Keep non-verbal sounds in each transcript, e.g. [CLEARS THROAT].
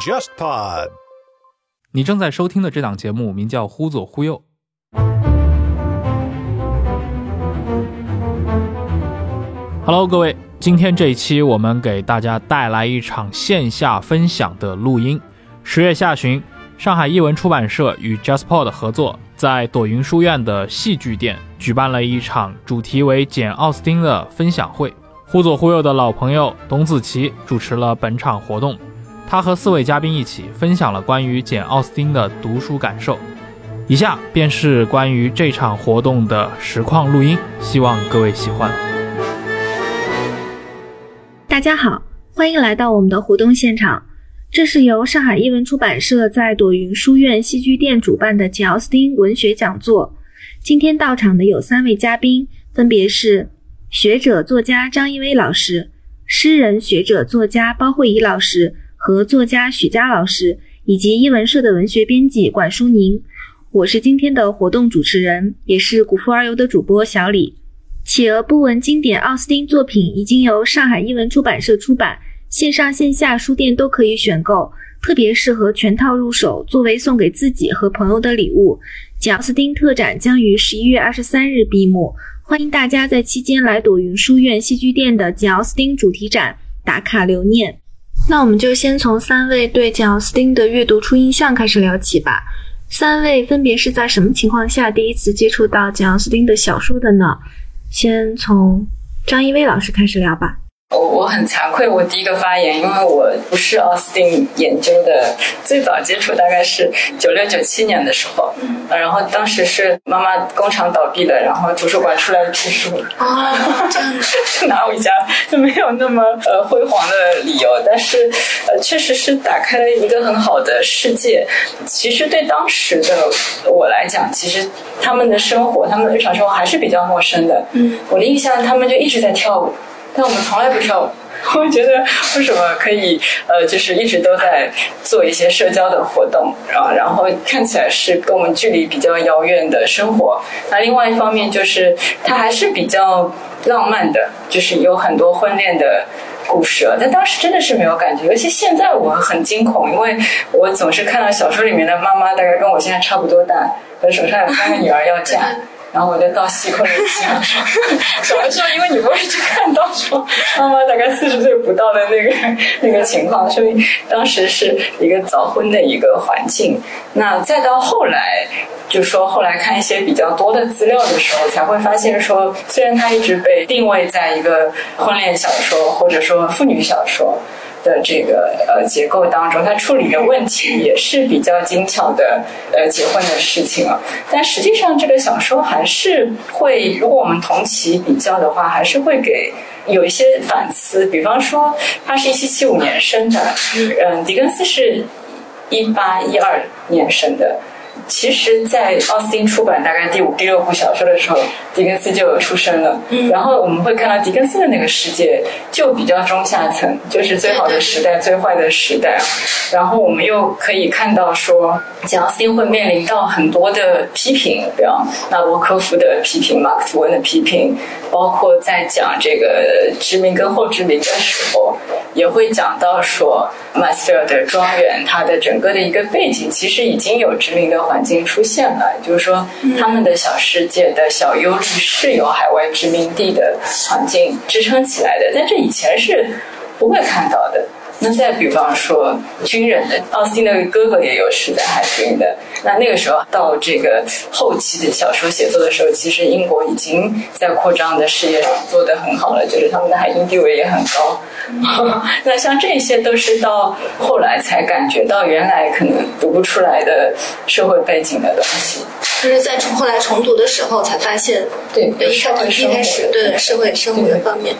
JustPod。你正在收听的这档节目名叫《忽左忽右》。Hello，各位，今天这一期我们给大家带来一场线下分享的录音。十月下旬，上海译文出版社与 JustPod 合作，在朵云书院的戏剧店举办了一场主题为简·奥斯汀的分享会。忽左忽右的老朋友董子琪主持了本场活动，他和四位嘉宾一起分享了关于简·奥斯汀的读书感受。以下便是关于这场活动的实况录音，希望各位喜欢。大家好，欢迎来到我们的活动现场。这是由上海译文出版社在朵云书院戏剧店主办的简·奥斯汀文学讲座。今天到场的有三位嘉宾，分别是学者作家张一威老师、诗人学者作家包慧怡老师和作家许佳老师，以及译文社的文学编辑管淑宁。我是今天的活动主持人，也是古风而游的主播小李。企鹅不闻经典奥斯汀作品已经由上海译文出版社出版，线上线下书店都可以选购，特别适合全套入手，作为送给自己和朋友的礼物。简奥斯汀特展将于十一月二十三日闭幕，欢迎大家在期间来朵云书院戏剧店的简奥斯汀主题展打卡留念。那我们就先从三位对简奥斯汀的阅读初印象开始聊起吧。三位分别是在什么情况下第一次接触到简奥斯汀的小说的呢？先从张一威老师开始聊吧。我我很惭愧，我第一个发言，因为我不是奥斯汀研究的，最早接触大概是九六九七年的时候，嗯，然后当时是妈妈工厂倒闭了，然后图书馆出来批书，哦，这样就拿回家，[LAUGHS] 就没有那么呃辉煌的理由，但是呃确实是打开了一个很好的世界。其实对当时的我来讲，其实他们的生活，他们的日常生活还是比较陌生的。嗯，我的印象，他们就一直在跳舞。但我们从来不跳舞，[LAUGHS] 我觉得为什么可以呃，就是一直都在做一些社交的活动啊，然后看起来是跟我们距离比较遥远的生活。那另外一方面就是它还是比较浪漫的，就是有很多婚恋的故事。但当时真的是没有感觉，尤其现在我很惊恐，因为我总是看到小说里面的妈妈大概跟我现在差不多大，手上有三个女儿要嫁。然后我就倒吸口冷气，说：“小的时候，因为你不会去看到说妈妈大概四十岁不到的那个那个情况，所以当时是一个早婚的一个环境。那再到后来，就说后来看一些比较多的资料的时候，才会发现说，虽然它一直被定位在一个婚恋小说或者说妇女小说。”的这个呃结构当中，它处理的问题也是比较精巧的呃结婚的事情啊。但实际上，这个小说还是会，如果我们同期比较的话，还是会给有一些反思。比方说，他是一七七五年生的，嗯，狄更斯是一八一二年生的。其实，在奥斯汀出版大概第五、第六部小说的时候，狄更斯就出生了。嗯，然后我们会看到狄更斯的那个世界就比较中下层，就是最好的时代、最坏的时代。然后我们又可以看到说，简奥斯汀会面临到很多的批评，比方纳博科夫的批评、马克吐温的批评，包括在讲这个殖民跟后殖民的时候，也会讲到说，马斯菲尔德庄园它的整个的一个背景其实已经有殖民的环境出现了，就是说他们的小世界的小忧虑是由海外殖民地的环境支撑起来的，但这以前是不会看到的。那再比方说，军人的奥斯汀的哥哥也有是在海军的。那那个时候到这个后期的小说写作的时候，其实英国已经在扩张的事业上做得很好了，就是他们的海军地位也很高。[LAUGHS] 那像这些都是到后来才感觉到，原来可能读不出来的社会背景的东西。就是在后来重读的时候才发现，对，一开始一开始对社会生活的方面，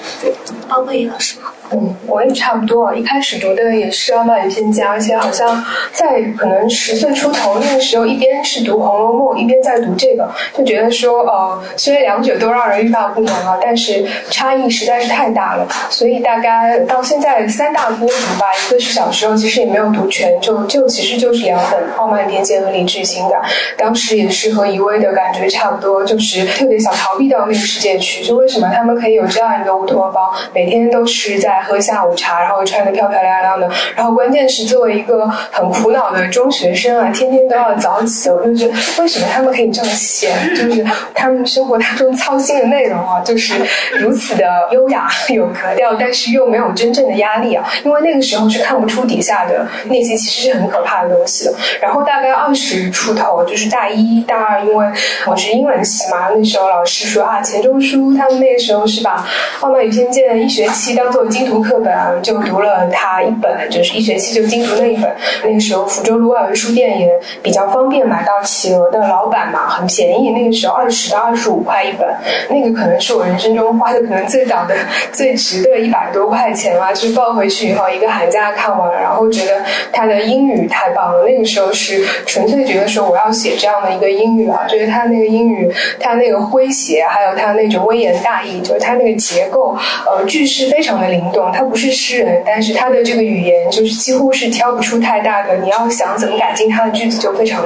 包括尹老师。嗯，我也差不多。一开始读的也是《傲慢与偏见》，而且好像在可能十岁出头那个时候，一边是读《红楼梦》，一边在读这个，就觉得说，呃，虽然两者都让人欲罢不能啊，但是差异实在是太大了。所以大概到现在三大波读吧，一个是小时候其实也没有读全，就就其实就是两本《傲慢偏见》和《理智情感》，当时也是和一位的感觉差不多，就是特别想逃避到那个世界去。就为什么他们可以有这样一个乌托邦，每天都是在喝下午茶，然后穿的漂漂亮亮的，然后关键是作为一个很苦恼的中学生啊，天天都要早起，我就觉得为什么他们可以这么闲？就是他们生活当中操心的内容啊，就是如此的优雅有格调，但是又没有真正的压力啊。因为那个时候是看不出底下的那些其实是很可怕的东西的。然后大概二十出头，就是大一大二，因为我是英文系嘛，那时候老师说啊，钱钟书他们那个时候是把《傲慢与偏见》一学期当做精读课本，就读了他一本，就是一学期就精读那一本。那个时候福州卢外文书店也比较方便买到企鹅的老板嘛，很便宜，那个时候二十到二十五块一本，那个可能是我人生中花的可能最早的、最值的一百多块钱了。就抱回去以后，一个寒假看完了，然后觉得他的英语太棒了。那个时候是纯粹觉得说我要写这样的一个英语啊，觉得他那个英语，他那个诙谐，还有他那种微言大义，就是他那个结构，呃，句式非常的灵动。他不是诗人，但是他的这个语言就是几乎是挑不出太大的，你要想怎么改进他的句子就非常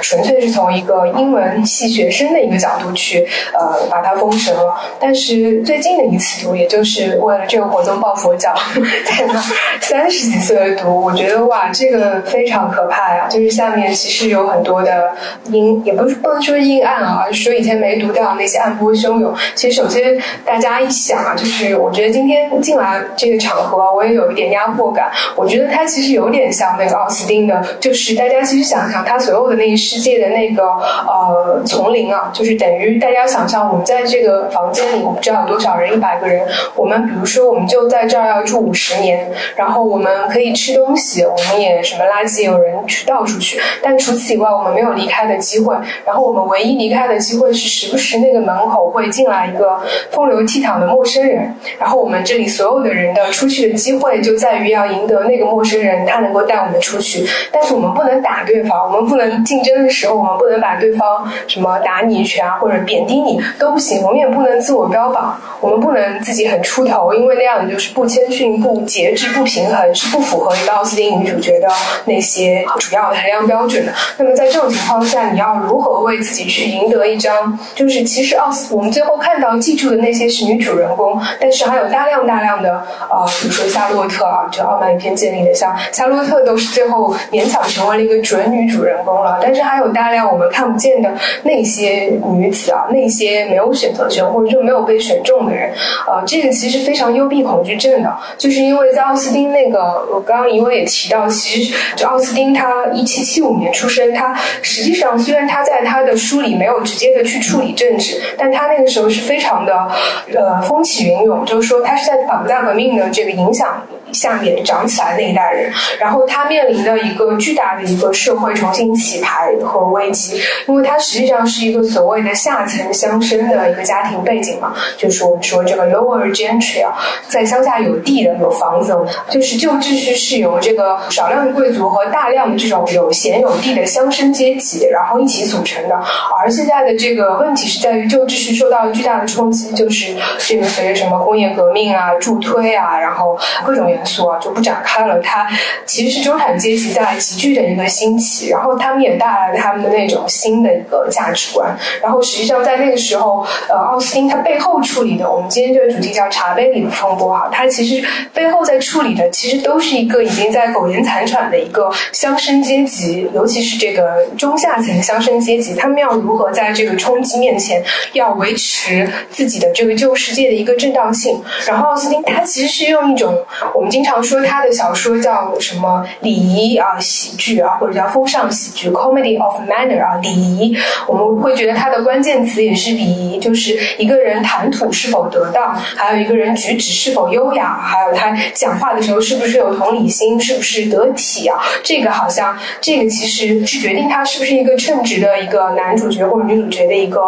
纯粹是从一个英文系学生的一个角度去，呃，把它封神了。但是最近的一次读，也就是为了这个活动抱佛脚，[LAUGHS] 在那三十几岁的读，我觉得哇，这个非常可怕呀！就是下面其实有很多的阴，也不是不能说阴暗啊，而是说以前没读到那些暗波汹涌。其实首先大家一想啊，就是我觉得今天进来这个场合，我也有一点压迫感。我觉得它其实有点像那个奥斯汀的，就是大家其实想想，他所有的那一世界的那个呃丛林啊，就是等于大家想象我们在这个房间里，我不知道有多少人，一百个人，我们比如说我们就在这儿要住五十年，然后我们可以吃东西，我们也什么垃圾有人去倒出去，但除此以外，我们没有离开的机会。然后我们唯一离开的机会是时不时那个门口会进来一个风流倜傥的陌生人，然后我们这里所有的人的出去的机会就在于要赢得那个陌生人，他能够带我们出去，但是我们不能打对方，我们不能竞争的时候，我们不能把对方什么打你一拳啊，或者贬低你都不行，我们也不能自我标榜，我们不能自己很出头，因为那样就是不谦逊、不节制、不平衡，是不符合一个奥斯汀女主角的那些主要的衡量标准的。那么在这种情况下，你要如何为自己去赢得一张？就是其实奥斯，我们最后看到记住的那些是女主人公，但是还有大量大量的呃，比如说夏洛特啊，就《傲慢与偏见》里的像夏洛特都是最后勉强成为了一个准女主人公了，但是还有大量我们看不见的那些女子啊，那些没有选择权或者说没有被选中的人，呃，这个其实非常幽闭恐惧症的，就是因为在奥斯汀那个，我刚刚因为也提到，其实就奥斯汀他一七七五年出生，他实际上虽然他在他的书里没有直接的去处理政治，但他那个时候是非常的呃风起云涌，就是说他是在法国大革命的这个影响。下面长起来那一代人，然后他面临的一个巨大的一个社会重新洗牌和危机，因为他实际上是一个所谓的下层乡绅的一个家庭背景嘛，就是我们说这个 lower gentry 啊，在乡下有地的有房子，就是旧秩序是由这个少量的贵族和大量的这种有闲有地的乡绅阶级，然后一起组成的。而现在的这个问题是在于旧秩序受到巨大的冲击，就是这个随着什么工业革命啊、助推啊，然后各种元素啊就不展开了。它其实是中产阶级在急剧的一个兴起，然后他们也带来了他们的那种新的一个价值观。然后实际上在那个时候，呃，奥斯汀他背后处理的，我们今天这个主题叫茶杯里的风波哈，他其实背后在处理的，其实都是一个已经在苟延残喘的一个乡绅阶级，尤其是这个中下层乡绅阶级，他们要如何在这个冲击面前要维持自己的这个旧世界的一个正当性。然后奥斯汀他其实是用一种我们经常说他的小说叫什么礼仪啊喜剧啊，或者叫风尚喜剧 （comedy of manner） 啊礼仪，我们会觉得它的关键词也是礼仪，就是一个人谈吐是否得当，还有一个人举止是否优雅，还有他讲话的时候是不是有同理心，是不是得体啊？这个好像这个其实是决定他是不是一个称职的一个男主角或者女主角的一个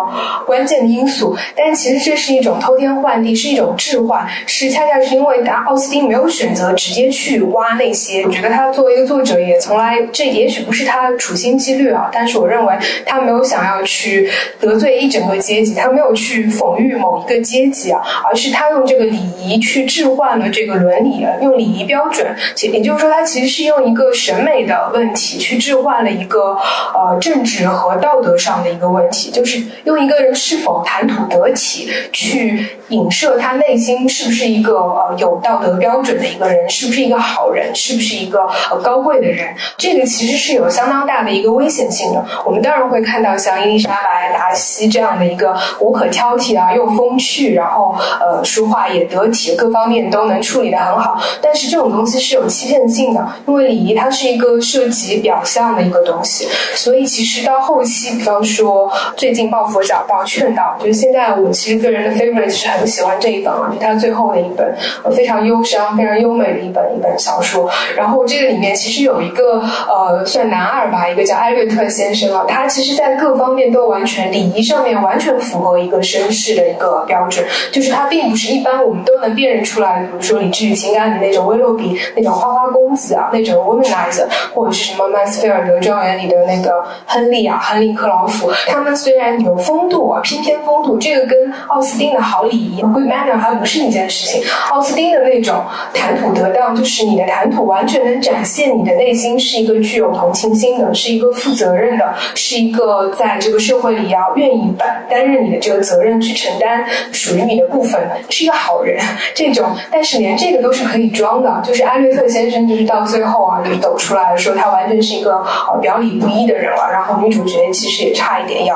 关键的因素。但其实这是一种偷天换地，是一种置换，是恰恰是因为达奥斯汀没有选选择直接去挖那些，我觉得他作为一个作者也从来这也许不是他处心积虑啊，但是我认为他没有想要去得罪一整个阶级，他没有去讽喻某一个阶级啊，而是他用这个礼仪去置换了这个伦理，用礼仪标准，也就是说，他其实是用一个审美的问题去置换了一个呃政治和道德上的一个问题，就是用一个人是否谈吐得体去影射他内心是不是一个呃有道德标准的一人，是不是一个好人，是不是一个呃高贵的人，这个其实是有相当大的一个危险性的。我们当然会看到像伊丽莎白·达西这样的一个无可挑剔啊，又风趣，然后呃说话也得体，各方面都能处理得很好。但是这种东西是有欺骗性的，因为礼仪它是一个涉及表象的一个东西，所以其实到后期，比方说最近抱佛脚、抱劝导，就是现在我其实个人的 favorite 是很喜欢这一本啊，就它最后的一本，非常忧伤、非常忧优美的一本一本小说。然后这个里面其实有一个呃算男二吧，一个叫艾略特先生啊，他其实在各方面都完全礼仪上面完全符合一个绅士的一个标准，就是他并不是一般我们都能辨认出来，比如说理智与情感里那种威洛比那种花花公子啊，那种 womanizer，或者是什么曼斯菲尔德庄园里的那个亨利啊，亨利克劳福，他们虽然有风度啊，翩翩风度，这个跟奥斯汀的好礼仪 good manner 还不是一件事情。奥斯汀的那种谈吐得当，就是你的谈吐完全能展现你的内心是一个具有同情心的，是一个负责任的，是一个在这个社会里要愿意担担任你的这个责任去承担属于你的部分，是一个好人。这种，但是连这个都是可以装的，就是艾略特先生，就是到最后啊，就抖出来说他完全是一个表里不一的人了。然后女主角其实也差一点要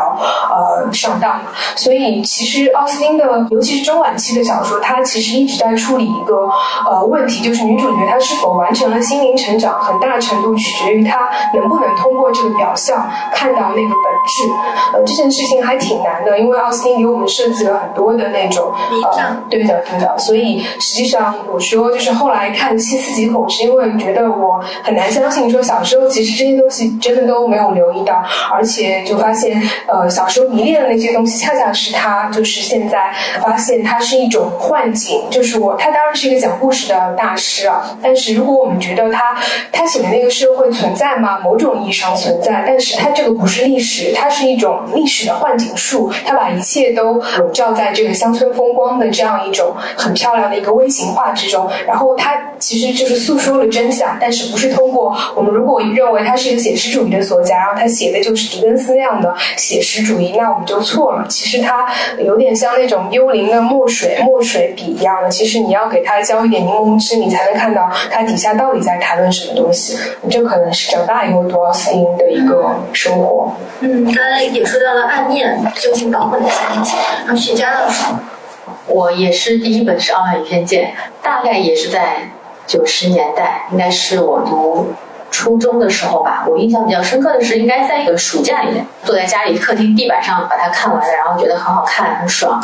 呃上当。所以其实奥斯汀的，尤其是中晚期的小说，他其实一直在处理一个呃问题，就是女主角她是否完成了心灵成长，很大程度取决于她能不能通过这个表象看到那个本质。呃，这件事情还挺难的，因为奥斯汀给我们设计了很多的那种呃，对的对的。所以实际上我说就是后来看细思极恐，是因为觉得我很难相信说小时候其实这些东西真的都没有留意到，而且就发现呃小时候迷恋的那些东西，恰恰是他就是现在发现它是一种幻境，就是我他当然是一个讲故事的大师啊，但是如果我们觉得他他写的那个社会存在吗？某种意义上存在，但是他这个不是历史，它是一种历史的幻景术，他把一切都笼罩在这个乡村风光的这样一种很漂亮的一个微型化之中，然后他其实就是诉说了真相，但是不是通过我们如果认为他是一个写实主义的作家，然后他写的就是狄更斯那样的写实主义，那我们就错了。其实他有点像那种幽灵的墨水墨水笔一样的，其实你要给他浇一点柠檬汁，你才能看到他底下到底在谈论什么东西。这可能是长大以后读奥斯汀的一个生活。嗯，刚才也说到了暗恋究竟包括哪些东西？然后徐佳老师。我也是第一本是《傲慢与偏见》，大概也是在九十年代，应该是我读初中的时候吧。我印象比较深刻的是，应该在一个暑假里面，坐在家里客厅地板上把它看完了，然后觉得很好看，很爽。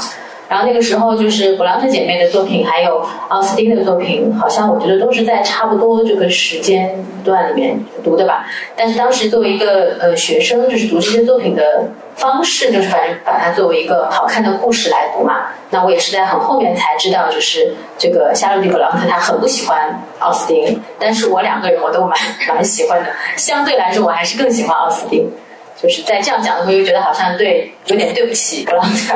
然后那个时候就是布朗特姐妹的作品，还有奥斯汀的作品，好像我觉得都是在差不多这个时间段里面读的吧。但是当时作为一个呃学生，就是读这些作品的方式，就是反正把它作为一个好看的故事来读嘛。那我也是在很后面才知道，就是这个夏洛蒂·布朗特他很不喜欢奥斯汀，但是我两个人我都蛮蛮喜欢的。相对来说，我还是更喜欢奥斯汀。就是在这样讲的时候，又觉得好像对有点对不起勃朗特，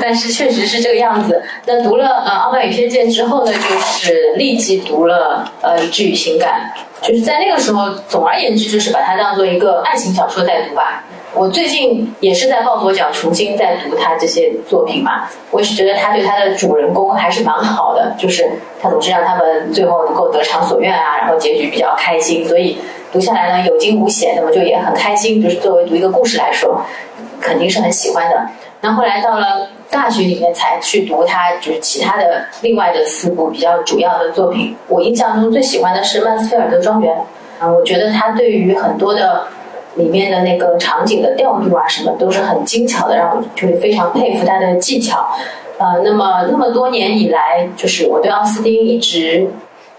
但是确实是这个样子。那读了呃《傲慢与偏见》之后呢，就是立即读了呃《理智与情感》，就是在那个时候，总而言之，就是把它当做一个爱情小说在读吧。我最近也是在抱佛脚，重新在读他这些作品嘛。我也是觉得他对他的主人公还是蛮好的，就是他总是让他们最后能够得偿所愿啊，然后结局比较开心，所以。读下来呢，有惊无险，那么就也很开心。就是作为读一个故事来说，肯定是很喜欢的。那后来到了大学里面才去读他，就是其他的另外的四部比较主要的作品。我印象中最喜欢的是《曼斯菲尔德庄园》啊，我觉得他对于很多的里面的那个场景的调度啊什么都是很精巧的，让我就是非常佩服他的技巧。呃，那么那么多年以来，就是我对奥斯汀一直。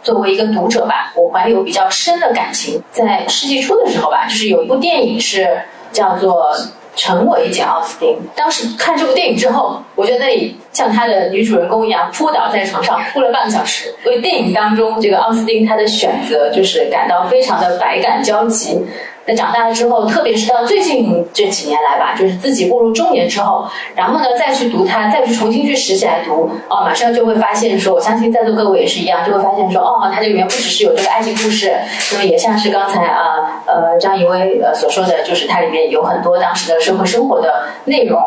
作为一个读者吧，我怀有比较深的感情。在世纪初的时候吧，就是有一部电影是叫做《成为简奥斯汀》。当时看这部电影之后，我觉得那里像他的女主人公一样扑倒在床上，哭了半个小时。为电影当中这个奥斯汀他的选择，就是感到非常的百感交集。那长大了之后，特别是到最近这几年来吧，就是自己步入中年之后，然后呢再去读它，再去重新去拾起来读，哦，马上就会发现说，我相信在座各位也是一样，就会发现说，哦，它这里面不只是有这个爱情故事，那么也像是刚才啊呃张怡薇呃所说的就是它里面有很多当时的社会生活的内容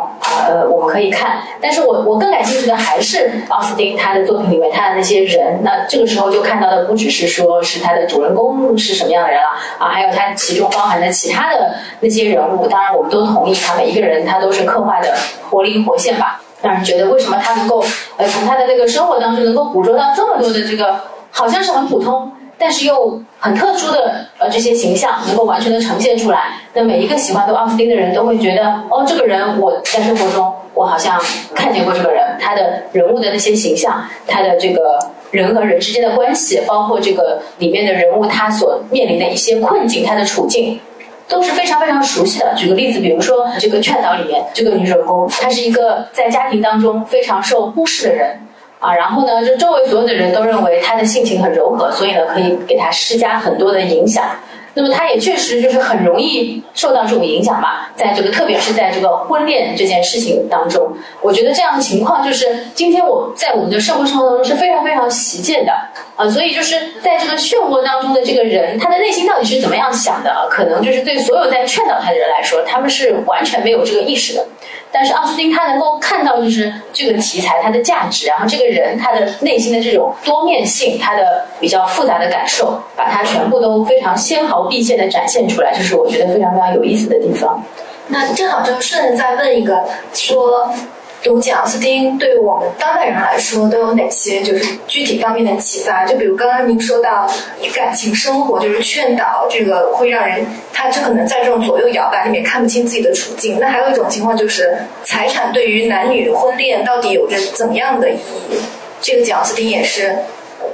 呃我们可以看，但是我我更感兴趣的还是奥斯汀他的作品里面他的那些人，那这个时候就看到的不只是说是他的主人公是什么样的人了啊，还有他其中包含的其他的那些人物，当然我们都同意他每一个人他都是刻画的活灵活现吧，让人觉得为什么他能够呃从他的那个生活当中能够捕捉到这么多的这个好像是很普通。但是又很特殊的呃这些形象能够完全的呈现出来，那每一个喜欢读奥斯汀的人都会觉得，哦，这个人我在生活中我好像看见过这个人，他的人物的那些形象，他的这个人和人之间的关系，包括这个里面的人物他所面临的一些困境，他的处境。都是非常非常熟悉的。举个例子，比如说这个《劝导》里面这个女主人公，她是一个在家庭当中非常受忽视的人。啊，然后呢，就周围所有的人都认为她的性情很柔和，所以呢，可以给她施加很多的影响。那么他也确实就是很容易受到这种影响吧，在这个特别是在这个婚恋这件事情当中，我觉得这样的情况就是今天我在我们的社会生活当中是非常非常习见的啊。所以就是在这个漩涡当中的这个人，他的内心到底是怎么样想的？可能就是对所有在劝导他的人来说，他们是完全没有这个意识的。但是奥斯汀他能够看到，就是这个题材它的价值，然后这个人他的内心的这种多面性，他的比较复杂的感受，把它全部都非常纤毫毕现的展现出来，这是我觉得非常非常有意思的地方。那正好就顺着再问一个，说。读简奥斯汀对我们当代人来说都有哪些就是具体方面的启发？就比如刚刚您说到感情生活，就是劝导这个会让人，他就可能在这种左右摇摆里面看不清自己的处境。那还有一种情况就是财产对于男女婚恋到底有着怎么样的意义？这个简奥斯汀也是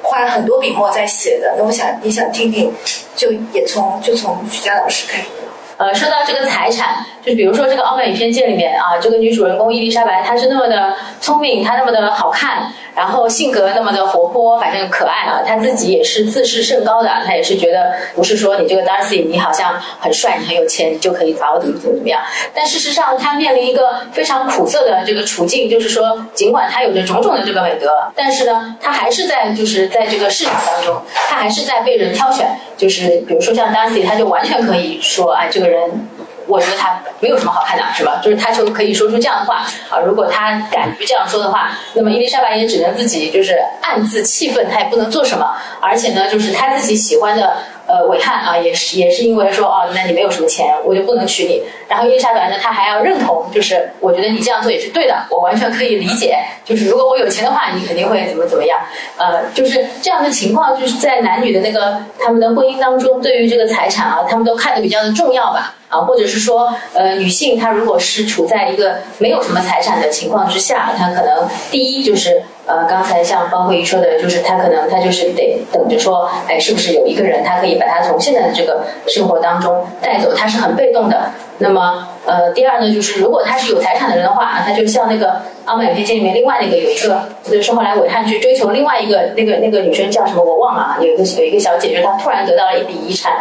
花了很多笔墨在写的。那我想你想听听，就也从就从徐佳老师开始。呃，说到这个财产，就是比如说这个《傲慢与偏见》里面啊，这个女主人公伊丽莎白，她是那么的聪明，她那么的好看，然后性格那么的活泼，反正可爱啊。她自己也是自视甚高的，她也是觉得不是说你这个 Darcy 你好像很帅，你很有钱，你就可以把我怎么怎么怎么样。但事实上，她面临一个非常苦涩的这个处境，就是说，尽管她有着种种的这个美德，但是呢，她还是在就是在这个市场当中，她还是在被人挑选。就是比如说像 Darcy，他就完全可以说，哎，这个人，我觉得他没有什么好看的，是吧？就是他就可以说出这样的话啊。如果他敢于这样说的话，那么伊丽莎白也只能自己就是暗自气愤，他也不能做什么。而且呢，就是他自己喜欢的。呃，伟汉啊，也是也是因为说哦，那你没有什么钱，我就不能娶你。然后伊丽莎白呢，她还要认同，就是我觉得你这样做也是对的，我完全可以理解。就是如果我有钱的话，你肯定会怎么怎么样。呃，就是这样的情况，就是在男女的那个他们的婚姻当中，对于这个财产啊，他们都看得比较的重要吧。啊，或者是说，呃，女性她如果是处在一个没有什么财产的情况之下，她可能第一就是。呃，刚才像包慧一说的，就是他可能他就是得等着说，哎，是不是有一个人他可以把他从现在的这个生活当中带走？他是很被动的。那么，呃，第二呢，就是如果他是有财产的人的话，他就像那个《傲慢与偏见》里面另外那个有一个，就是后来韦汉去追求另外一个那个那个女生叫什么我忘了啊，有一个有一个小姐姐，她突然得到了一笔遗产，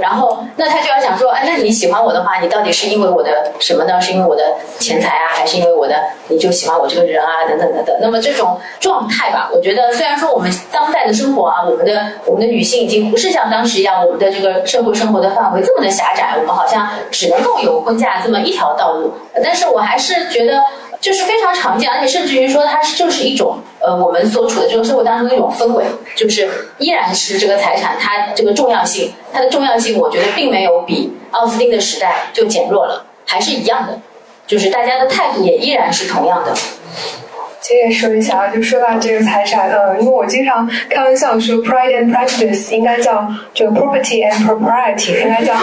然后那他就要想说，哎，那你喜欢我的话，你到底是因为我的什么呢？是因为我的钱财啊，还是因为我的你就喜欢我这个人啊？等等等等。那么这种状态吧，我觉得虽然说我们当代的生活啊，我们的我们的女性已经不是像当时一样，我们的这个社会生活的范围这么的狭窄，我们好像只能够。有婚嫁这么一条道路，但是我还是觉得就是非常常见，而且甚至于说它是就是一种呃我们所处的这个社会当中的一种氛围，就是依然是这个财产它这个重要性，它的重要性我觉得并没有比奥斯汀的时代就减弱了，还是一样的，就是大家的态度也依然是同样的。接着说一下啊，就说到这个财产，嗯，因为我经常开玩笑说，Pride and Prejudice 应该叫这个 Property and Propriety，应该叫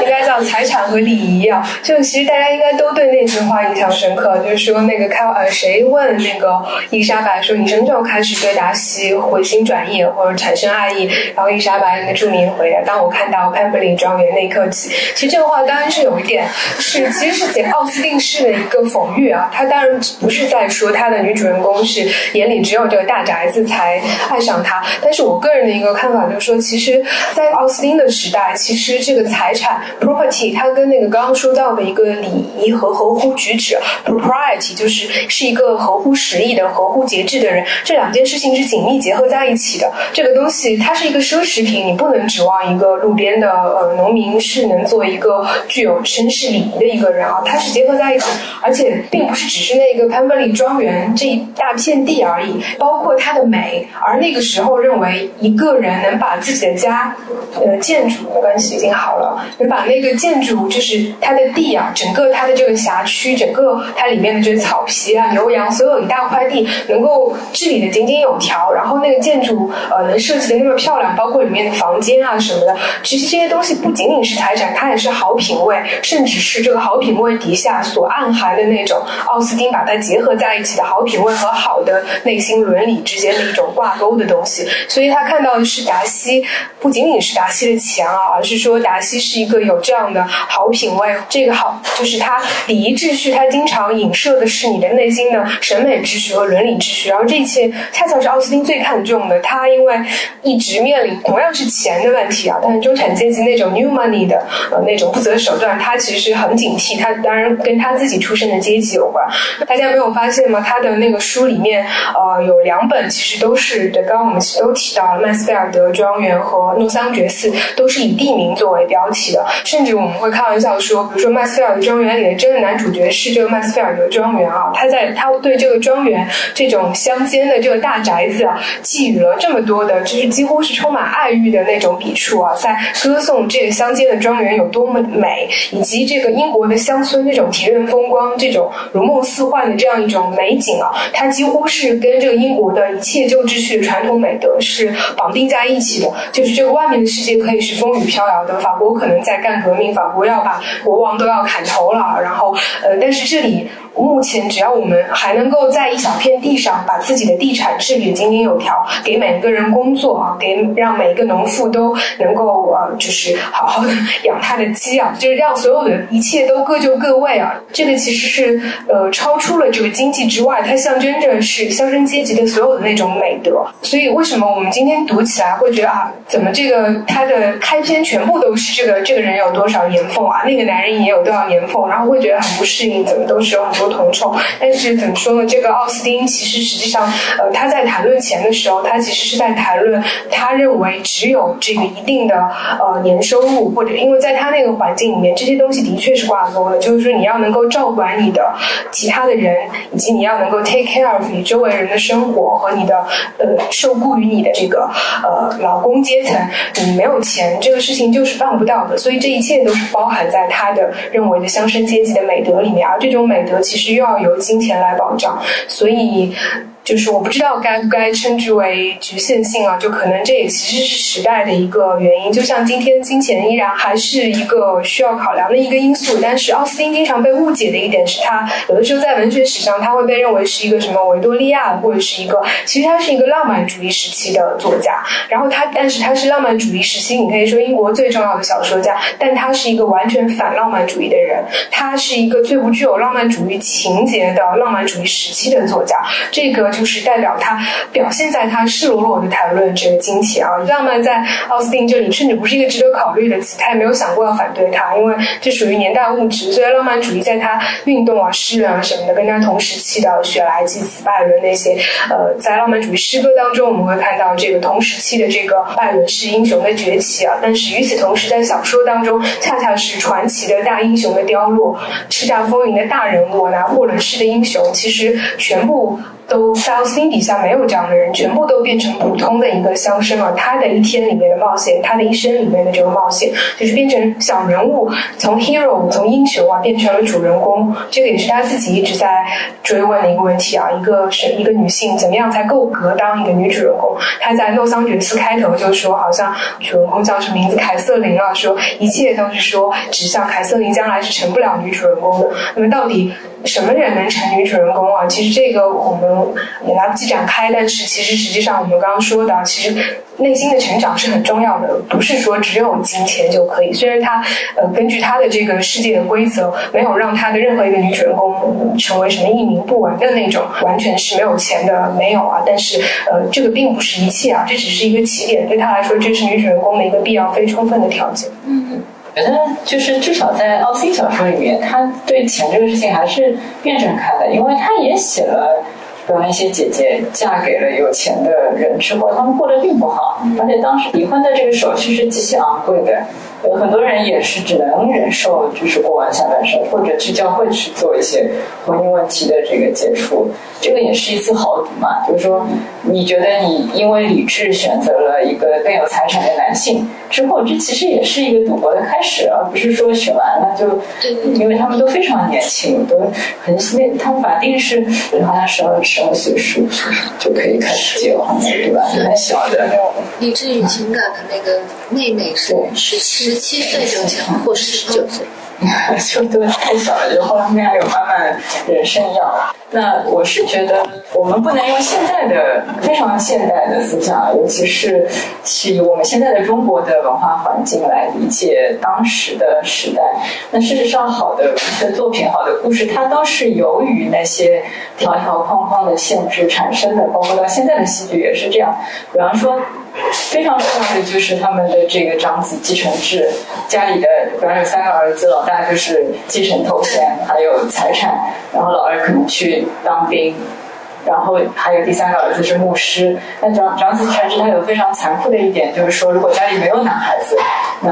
应该叫财产和礼仪啊。就其实大家应该都对那句话印象深刻，就是说那个开呃谁问那个伊莎白说你什么时候开始对达西回心转意或者产生爱意？然后伊莎白那个著名回答：当我看到潘布林庄园那一刻起。其实这个话当然是有一点是其实是简奥斯汀式的一个讽喻啊，他当然不是在说他的女。主人公是眼里只有这个大宅子才爱上他。但是我个人的一个看法就是说，其实，在奥斯汀的时代，其实这个财产 property 它跟那个刚刚说到的一个礼仪和合乎举止 propriety 就是是一个合乎时宜的、合乎节制的人，这两件事情是紧密结合在一起的。这个东西它是一个奢侈品，你不能指望一个路边的呃农民是能做一个具有绅士礼仪的一个人啊，它是结合在一起，而且并不是只是那个潘伯利庄园这一大片地而已，包括它的美。而那个时候认为一个人能把自己的家，呃建筑的关系已经好了，能把那个建筑就是它的地啊，整个它的这个辖区，整个它里面的这些草皮啊、牛羊，所有一大块地能够治理的井井有条，然后那个建筑呃能设计的那么漂亮，包括里面的房间啊什么的，其实这些东西不仅仅是财产，它也是好品味，甚至是这个好品味底下所暗含的那种奥斯丁把它结合在一起的好品品味和好的内心伦理之间的一种挂钩的东西。所以他看到的是达西，不仅仅是达西的钱啊，而是说达西是一个有这样的好品味，这个好就是他礼仪秩序，他经常影射的是你的内心的审美秩序和伦理秩序。然后这一切恰恰是奥斯汀最看重的。他因为一直面临同样是钱的问题啊，但是中产阶级那种 new money 的呃那种不择手段，他其实很警惕。他当然跟他自己出身的阶级有关。大家没有发现吗？他的那个书里面呃有两本其实都是对，刚刚我们其实都提到了曼斯菲尔德庄园和诺桑觉寺都是以地名作为标题的。甚至我们会开玩笑说，比如说曼斯菲尔德庄园里的真的男主角是这个曼斯菲尔德庄园啊，他在他对这个庄园这种乡间的这个大宅子啊，寄予了这么多的，就是几乎是充满爱欲的那种笔触啊，在歌颂这个乡间的庄园有多么美，以及这个英国的乡村这种田园风光、这种如梦似幻的这样一种美景啊，它几乎是跟这个英国的一切旧秩序传统美德是绑定在一起的。就是这个外面的世界可以是风雨飘摇的，法国可能在干革命，法国要把国王都要砍头了，然后呃，但是这里。目前，只要我们还能够在一小片地上把自己的地产治理井井有条，给每个人工作啊，给让每一个农妇都能够啊，就是好好的养他的鸡啊，就是让所有的一切都各就各位啊。这个其实是呃超出了这个经济之外，它象征着是乡绅阶级的所有的那种美德。所以，为什么我们今天读起来会觉得啊，怎么这个它的开篇全部都是这个这个人有多少年俸啊，那个男人也有多少年俸，然后会觉得很不适应，怎么都是有很多。同臭，但是怎么说呢？这个奥斯汀其实实际上，呃，他在谈论钱的时候，他其实是在谈论他认为只有这个一定的呃年收入，或者因为在他那个环境里面，这些东西的确是挂钩的。就是说，你要能够照管你的其他的人，以及你要能够 take care of 你周围人的生活和你的呃受雇于你的这个呃劳工阶层，你没有钱，这个事情就是办不到的。所以这一切都是包含在他的认为的乡绅阶级的美德里面，而这种美德其其实又要由金钱来保障，所以。就是我不知道该不该称之为局限性啊，就可能这也其实是时代的一个原因。就像今天金钱依然还是一个需要考量的一个因素，但是奥斯汀经常被误解的一点是他有的时候在文学史上他会被认为是一个什么维多利亚或者是一个，其实他是一个浪漫主义时期的作家。然后他，但是他是浪漫主义时期，你可以说英国最重要的小说家，但他是一个完全反浪漫主义的人，他是一个最不具有浪漫主义情节的浪漫主义时期的作家。这个。就是代表他表现在他赤裸裸的谈论这个金钱啊，浪漫在奥斯汀这里甚至不是一个值得考虑的词，他也没有想过要反对他，因为这属于年代物质。所以浪漫主义在他运动啊、诗人啊什么的，跟他同时期的雪莱、基茨、拜伦那些，呃，在浪漫主义诗歌当中，我们会看到这个同时期的这个拜伦是英雄的崛起啊。但是与此同时，在小说当中，恰恰是传奇的大英雄的凋落，叱咤风云的大人物，拿破仑式的英雄，其实全部。都在奥斯汀底下没有这样的人，全部都变成普通的一个乡绅了。他的一天里面的冒险，他的一生里面的这个冒险，就是变成小人物，从 hero 从英雄啊变成了主人公。这个也是他自己一直在追问的一个问题啊。一个是一个女性怎么样才够格当一个女主人公？他在《诺桑觉斯》开头就说，好像主人公叫什么名字？凯瑟琳啊，说一切都是说指向凯瑟琳将来是成不了女主人公的。那么到底？什么人能成女主人公啊？其实这个我们也来不及展开，但是其实实际上我们刚刚说的，其实内心的成长是很重要的，不是说只有金钱就可以。虽然他呃根据他的这个世界的规则，没有让他的任何一个女主人公成为什么一名不闻的那种，完全是没有钱的没有啊。但是呃这个并不是一切啊，这只是一个起点，对他来说这是女主人公的一个必要非充分的条件。嗯。觉得就是至少在奥斯汀小说里面，他对钱这个事情还是辩证看的，因为他也写了，比方一些姐姐嫁给了有钱的人之后，他们过得并不好，而且当时离婚的这个手续是极其昂贵的。有很多人也是只能忍受，就是过完下半生，或者去教会去做一些婚姻问题的这个解除，这个也是一次豪赌嘛。就是说，你觉得你因为理智选择了一个更有财产的男性之后，这其实也是一个赌博的开始，而不是说选完了就，因为他们都非常年轻，都很那他们法定是好像十二十二岁十五岁就可以开始结婚了，对吧？很小的。理智与情感的那个妹妹是十七。十七岁就结婚，或十九岁，[LAUGHS] 就都太小了，就后面还有慢慢人生要。那我是觉得，我们不能用现在的非常现代的思想，尤其是是以我们现在的中国的文化环境来理解当时的时代。那事实上，好的文学作品、好的故事，它都是由于那些条条框框的限制产生的，包括到现在的戏剧也是这样。比方说。非常重要的就是他们的这个长子继承制，家里的主要有三个儿子，老大就是继承头衔，还有财产，然后老二可能去当兵，然后还有第三个儿子是牧师。那长长子继承制它有非常残酷的一点，就是说如果家里没有男孩子，那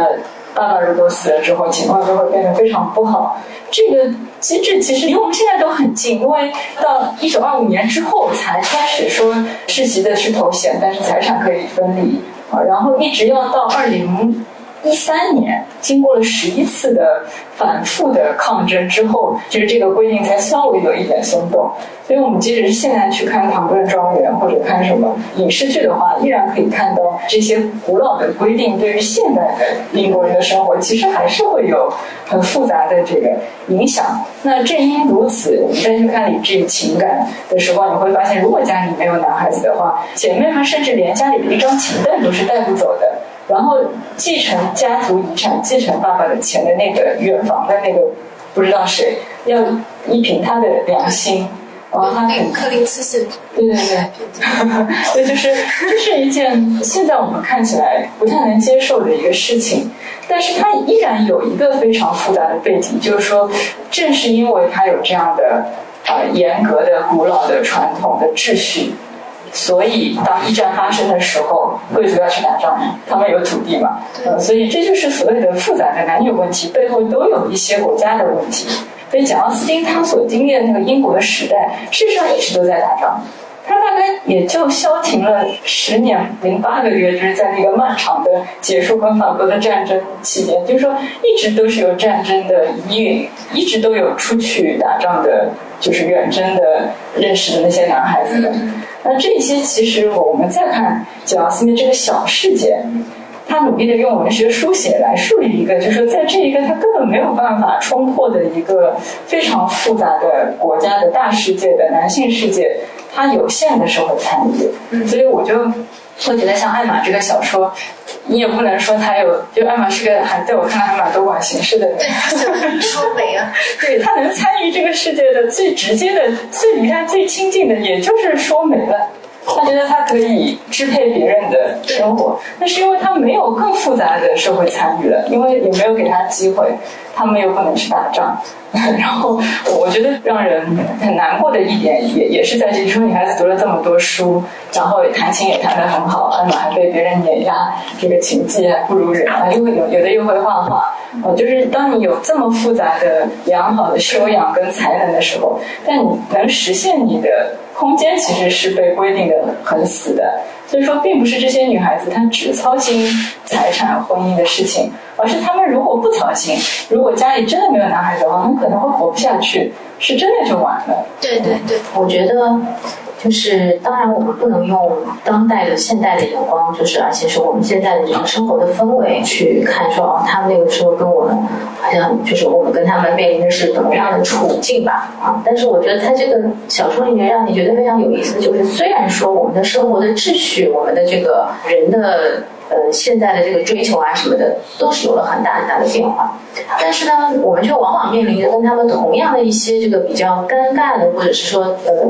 爸爸如果死了之后，情况就会变得非常不好。这个机制其实离我们现在都很近，因为到一九二五年之后才开始说世袭的是头衔，但是财产可以分离啊，然后一直要到二零。一三年，经过了十一次的反复的抗争之后，就是这个规定才稍微有一点松动。所以我们即使是现在去看《唐顿庄园》或者看什么影视剧的话，依然可以看到这些古老的规定对于现代的英国人的生活，其实还是会有很复杂的这个影响。那正因如此，你再去看理智与情感的时候，你会发现，如果家里没有男孩子的话，姐妹们甚至连家里的一张琴凳都是带不走的。然后继承家族遗产、继承爸爸的钱的那个远房的那个不知道谁，要依凭他的良心，然后他很克林斯森，对对对，对，就是这是一件现在我们看起来不太能接受的一个事情，但是它依然有一个非常复杂的背景，就是说，正是因为它有这样的呃严格的、古老的传统的秩序。所以，当一战发生的时候，贵族要去打仗，他们有土地嘛？呃，所以这就是所谓的复杂的男女问题，背后都有一些国家的问题。所以，简奥斯汀他所经历的那个英国的时代，事实上一直都在打仗。他大概也就消停了十年零八个月，就是在那个漫长的结束跟法国的战争期间，就是说一直都是有战争的疑云，一直都有出去打仗的，就是远征的认识的那些男孩子的。那这些其实我们再看九奥斯汀这个小事件，他努力的用文学书写来树立一个，就是说在这一个他根本没有办法冲破的一个非常复杂的国家的大世界的男性世界。他有限的社会参与，所以我就会觉得像艾玛这个小说，你也不能说他有，就艾玛是个还在我看来还蛮多管闲事的人，说美啊，[LAUGHS] 对他能参与这个世界的最直接的、最离他最亲近的，也就是说没了。他觉得他可以支配别人的生活，那是因为他没有更复杂的社会参与了，因为也没有给他机会，他们又不能去打仗。[LAUGHS] 然后我觉得让人很难过的一点，也也是在这里说，女孩子读了这么多书，然后弹琴也弹得很好，艾玛还被别人碾压，这个琴技还不如人啊，又会有有的又会画画。哦，就是当你有这么复杂的良好的修养跟才能的时候，但你能实现你的。空间其实是被规定的很死的，所以说并不是这些女孩子她只操心财产、婚姻的事情，而是她们如果不操心，如果家里真的没有男孩子的话，很可能会活不下去，是真的就完了。对对对，我觉得就是当然我们不能用当代的现代的眼光，就是而且是我们现在的这个生活的氛围去看，说哦，他们那个时候跟我们好像就是我们跟他们面临的是怎么样的处境吧啊。但是我觉得他这个小说里面让你觉得非常有意思就是，虽然说我们的生活的秩序，我们的这个人的呃现在的这个追求啊什么的，都是有了很大很大的变化，但是呢，我们却往往面临着跟他们同样的一些这个比较尴尬的，或者是说呃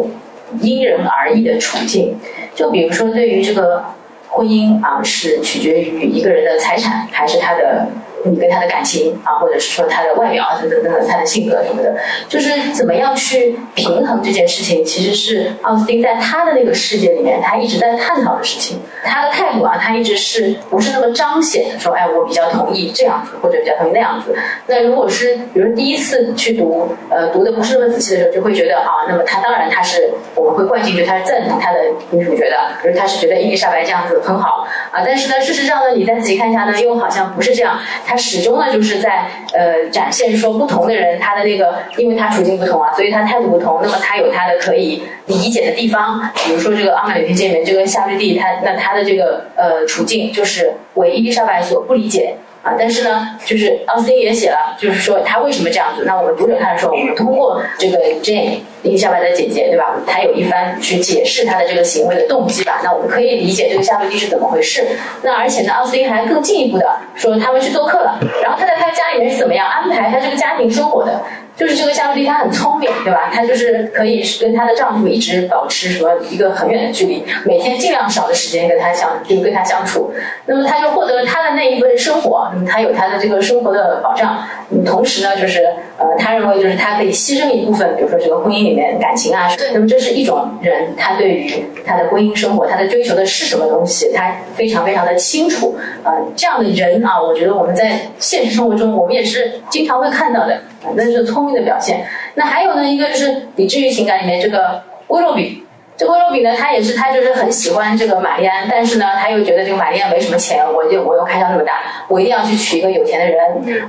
因人而异的处境。就比如说对于这个婚姻啊，是取决于一个人的财产，还是他的？你跟他的感情啊，或者是说他的外表啊等等等等，他的性格什么的，就是怎么样去平衡这件事情，其实是奥斯汀在他的那个世界里面，他一直在探讨的事情。他的态度啊，他一直是不是那么彰显的说，哎，我比较同意这样子，或者比较同意那样子。那如果是比如第一次去读，呃，读的不是那么仔细的时候，就会觉得啊，那么他当然他是我们会灌进去，他是赞同他的女主角的，比如他是觉得伊丽莎白这样子很好啊。但是呢，事实上呢，你再仔细看一下呢，又好像不是这样。他始终呢就是在呃展现说不同的人他的那个，因为他处境不同啊，所以他态度不同，那么他有他的可以理解的地方。比如说这个《阿玛里偏见》里面这个夏绿蒂，他那他他的这个呃处境就是为伊丽莎白所不理解。啊，但是呢，就是奥斯汀也写了，就是说他为什么这样子。那我们读者看的时候，我们通过这个 Jane 伊丽莎白的姐姐，对吧？她有一番去解释她的这个行为的动机吧。那我们可以理解这个夏洛蒂是怎么回事。那而且呢，奥斯汀还更进一步的说，他们去做客了，然后他在他家里面是怎么样安排他这个家庭生活的。就是这个夏洛蒂，她很聪明，对吧？她就是可以跟她的丈夫一直保持什么一个很远的距离，每天尽量少的时间跟他相，就跟他相处。那么她就获得她的那一份生活，嗯，她有她的这个生活的保障。嗯，同时呢，就是呃，她认为就是她可以牺牲一部分，比如说这个婚姻里面感情啊。对。那么这是一种人，他对于他的婚姻生活，他的追求的是什么东西，他非常非常的清楚。呃，这样的人啊，我觉得我们在现实生活中，我们也是经常会看到的。那是聪明的表现。那还有呢，一个就是理智与情感里面这个威洛比。这威洛比呢，他也是他就是很喜欢这个玛丽安，但是呢，他又觉得这个玛丽安没什么钱，我就我又开销那么大，我一定要去娶一个有钱的人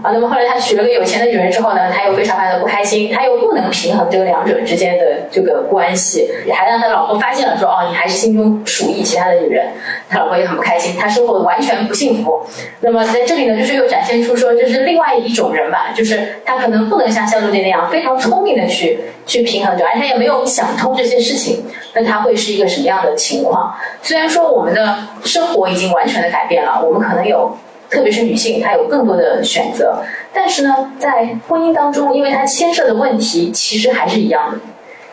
啊。那么后来他娶了个有钱的女人之后呢，他又非常非常的不开心，他又不能平衡这个两者之间的这个关系，还让他老婆发现了说哦，你还是心中属意其他的女人，他老婆也很不开心，他生活完全不幸福。那么在这里呢，就是又展现出说这是另外一种人吧，就是他可能不能像肖路迪那样非常聪明的去去平衡，而他也没有想通这些事情。那他会是一个什么样的情况？虽然说我们的生活已经完全的改变了，我们可能有，特别是女性，她有更多的选择。但是呢，在婚姻当中，因为它牵涉的问题其实还是一样的，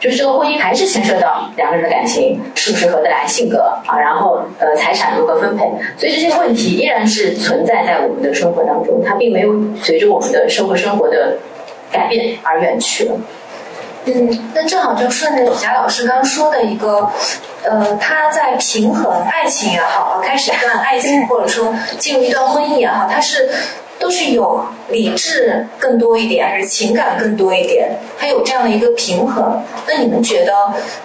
就是这个婚姻还是牵涉到两个人的感情是不是合得来、性格啊，然后呃财产如何分配，所以这些问题依然是存在在我们的生活当中，它并没有随着我们的生活生活的改变而远去了。嗯，那正好就顺着贾老师刚说的一个，呃，他在平衡爱情也好，开始一段爱情，或者说进入一段婚姻也好，他是都是有理智更多一点，还是情感更多一点？他有这样的一个平衡。那你们觉得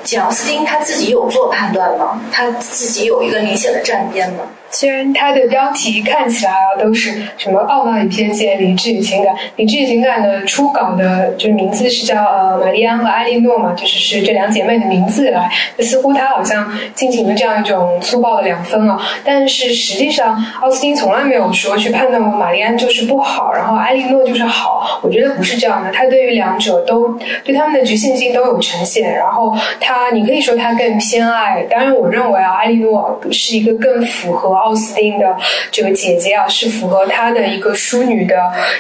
简奥斯汀他自己有做判断吗？他自己有一个明显的站边吗？虽然它的标题看起来啊都是什么傲慢与偏见、理智与情感，理智与情感的初稿的就是名字是叫呃玛丽安和艾莉诺嘛，就是是这两姐妹的名字来，似乎他好像进行了这样一种粗暴的两分啊。但是实际上，奥斯汀从来没有说去判断过玛丽安就是不好，然后艾莉诺就是好。我觉得不是这样的，他对于两者都对他们的局限性都有呈现。然后他，你可以说他更偏爱，当然我认为啊，艾莉诺是一个更符合。奥斯汀的这个姐姐啊，是符合她的一个淑女的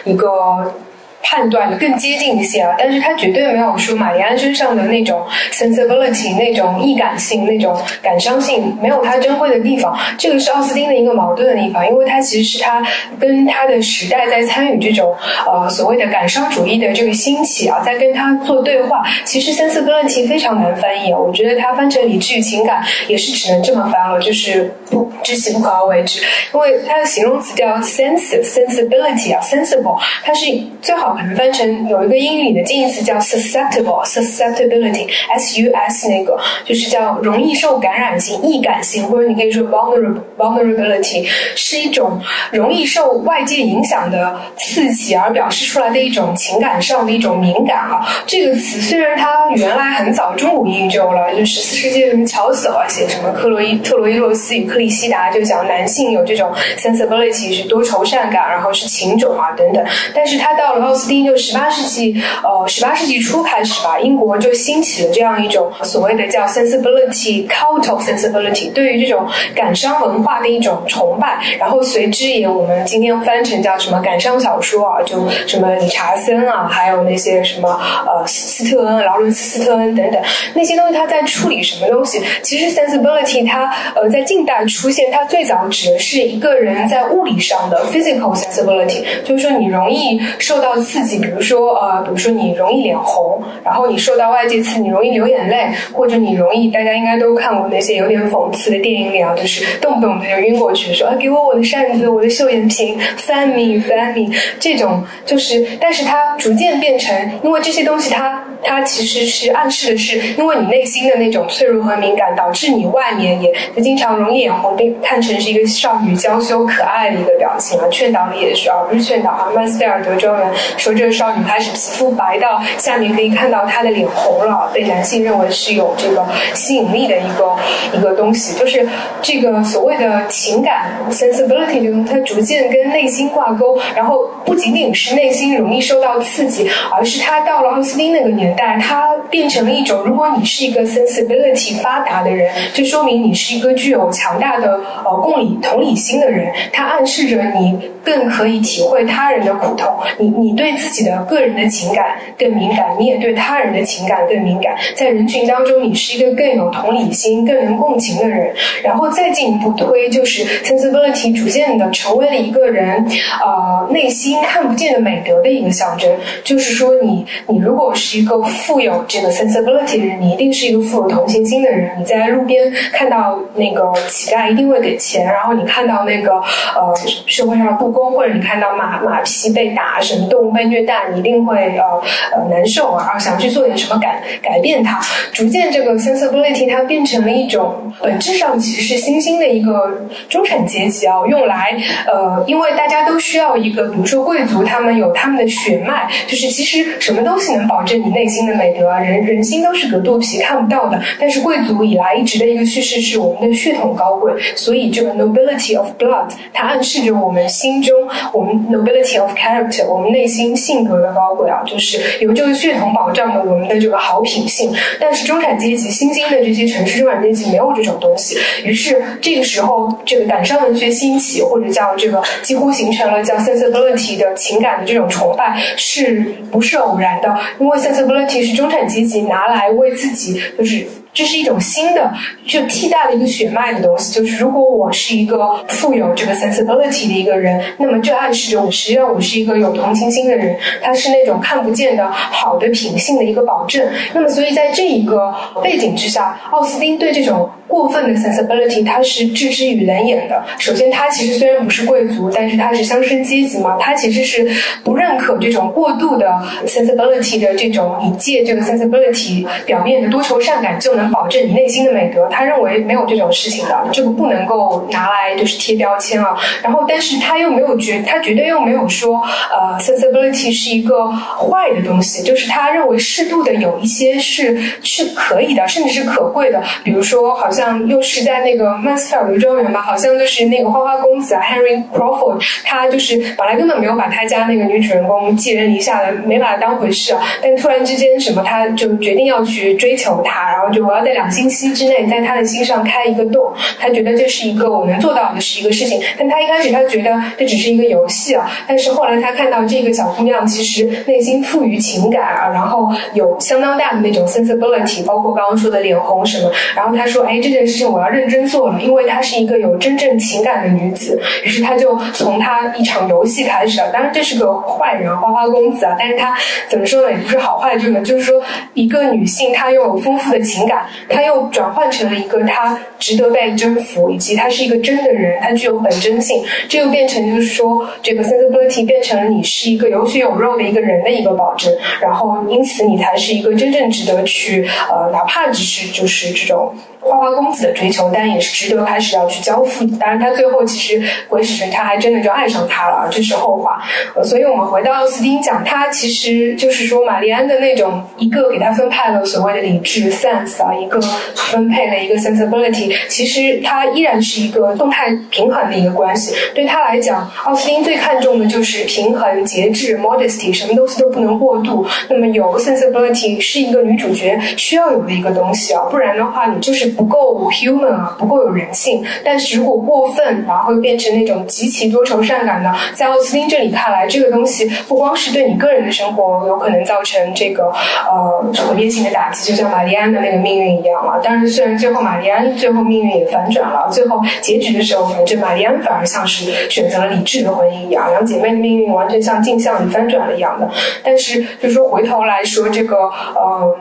一个。判断更接近一些啊，但是他绝对没有说玛丽安身上的那种 sensibility 那种易感性那种感伤性没有他珍贵的地方，这个是奥斯汀的一个矛盾的地方，因为他其实是他跟他的时代在参与这种呃所谓的感伤主义的这个兴起啊，在跟他做对话。其实 sensibility 非常难翻译，我觉得他翻成理智与情感也是只能这么翻了，就是不知其不可而为之，因为它的形容词叫 sense sensibility 啊 sensible，它是最好。可能翻成有一个英语里的近义词叫 susceptible，susceptibility，s u s 那个就是叫容易受感染性、易感性，或者你可以说 vulnerable vulnerability，是一种容易受外界影响的刺激而表示出来的一种情感上的一种敏感啊。这个词虽然它原来很早中古英语就有了，就十四世纪什么乔叟啊写什么克洛伊特洛伊洛斯与克里希达就讲男性有这种 sensibility 是多愁善感，然后是情种啊等等，但是他到了奥斯汀就十八世纪呃十八世纪初开始吧，英国就兴起了这样一种所谓的叫 sensibility cult of sensibility，对于这种感伤文化的一种崇拜，然后随之也我们今天翻成叫什么感伤小说啊，就什么理查森啊，还有那些什么呃斯特恩、劳伦斯斯特恩等等那些东西，他在处理什么东西？其实 sensibility 它呃在近代出现，它最早指的是一个人在物理上的 physical sensibility，就是说你容易受到刺激，比如说呃，比如说你容易脸红，然后你受到外界刺激，你容易流眼泪，或者你容易，大家应该都看过那些有点讽刺的电影里啊，就是动不动他就晕过去，说啊给我我的扇子，我的绣眼瓶，fan me fan me，这种就是，但是它逐渐变成，因为这些东西它它其实是暗示的是，因为你内心的那种脆弱和敏感，导致你外面也就经常容易眼红，被看成是一个少女娇羞可爱的一个表情啊。劝导里也是，而不是劝导啊。曼斯菲尔德庄园说，这个少女她是皮肤白到下面可以看到她的脸红了，被男性认为是有这个吸引力的一个一个东西，就是这个所谓的情感 sensibility 这种，它逐渐跟内心挂钩，然后不仅仅是内心容易受到刺激，而是它到了奥斯汀那个年代，它变成了一种，如果你是一个 sensibility 发达的人，就说明你是一个具有强大的呃共理同理心的人，它暗示着你更可以体会他人的苦痛，你你对自己的个人的情感更敏感，你也对他人的情感更敏感，在人群当中，你是一个更有同理心、更能共情的人。然后再进一步推，就是 sensibility 逐渐的成为了一个人呃内心看不见的美德的一个象征。就是说，你你如果是一个富有这个 sensibility 的人，你一定是一个富有同情心的人。你在路边看到那个乞丐，一定会给钱；然后你看到那个呃社会上的不公，或者你看到马马匹被打，什么动物被虐待，你一定会呃呃难受啊，然后想去做点什么改改变它。逐渐，这个 sensibility 它变成了一种本质上其实是新兴的一个中产阶级啊，用来呃，因为大家都需要一个，比如说贵族，他们有他们的血脉，就是其实什么东西能保证你内内心的美德啊？人人心都是隔肚皮看不到的，但是贵族以来一直的一个叙事是我们的血统高贵，所以这个 nobility of blood 它暗示着我们心中我们 nobility of character 我们内心性格的高贵啊，就是由这个血统保障的我们的这个好品性。但是中产阶级新兴的这些城市中产阶级没有这种东西，于是这个时候这个感伤文学兴起，或者叫这个几乎形成了叫 sensibility 的情感的这种崇拜，是不是偶然的？因为 sensibility 问题是中产阶级拿来为自己就是。这是一种新的，就替代了一个血脉的东西。就是如果我是一个富有这个 sensibility 的一个人，那么这暗示着我实际上我是一个有同情心的人。他是那种看不见的好的品性的一个保证。那么，所以在这一个背景之下，奥斯汀对这种过分的 sensibility 他是置之于冷眼的。首先，他其实虽然不是贵族，但是他是乡绅阶级嘛，他其实是不认可这种过度的 sensibility 的这种以借这个 sensibility 表面的多愁善感就能。保证你内心的美德，他认为没有这种事情的，这个不能够拿来就是贴标签啊。然后，但是他又没有绝，他绝对又没有说，呃，sensibility 是一个坏的东西，就是他认为适度的有一些是是可以的，甚至是可贵的。比如说，好像又是在那个曼斯菲尔德庄园吧，好像就是那个花花公子啊，Henry Crawford，他就是本来根本没有把他家那个女主人公寄人篱下的，没把他当回事啊。但突然之间，什么他就决定要去追求她，然后就。我要在两星期之内在他的心上开一个洞，他觉得这是一个我能做到的是一个事情。但他一开始他觉得这只是一个游戏啊，但是后来他看到这个小姑娘其实内心富于情感啊，然后有相当大的那种 sensibility，包括刚刚说的脸红什么，然后他说，哎，这件事情我要认真做了，因为她是一个有真正情感的女子。于是他就从她一场游戏开始了。当然这是个坏人，花花公子啊，但是他怎么说呢？也不是好坏这个，就是说一个女性她拥有丰富的情感，他又转换成了一个他值得被征服，以及他是一个真的人，他具有本真性。这又变成就是说这个 sensibility 变成了你是一个有血有肉的一个人的一个保证，然后因此你才是一个真正值得去呃，哪怕只是就是这种。花花公子的追求，但也是值得开始要去交付的。当然，他最后其实鬼使神差，还真的就爱上他了，这是后话。呃，所以我们回到奥斯汀讲，他其实就是说玛丽安的那种一个给他分派了所谓的理智 sense 啊，一个分配了一个 sensibility，其实它依然是一个动态平衡的一个关系。对他来讲，奥斯汀最看重的就是平衡、节制、modesty，什么东西都不能过度。那么有 sensibility 是一个女主角需要有的一个东西啊，不然的话，你就是。不够 human 啊，不够有人性。但是如果过分，然后会变成那种极其多愁善感的，在奥斯汀这里看来，这个东西不光是对你个人的生活有可能造成这个呃毁灭性的打击，就像玛丽安的那个命运一样了。但是，虽然最后玛丽安最后命运也反转了，最后结局的时候，反正玛丽安反而像是选择了理智的婚姻一样，两姐妹的命运完全像镜像里翻转了一样的。但是，就是说回头来说，这个呃。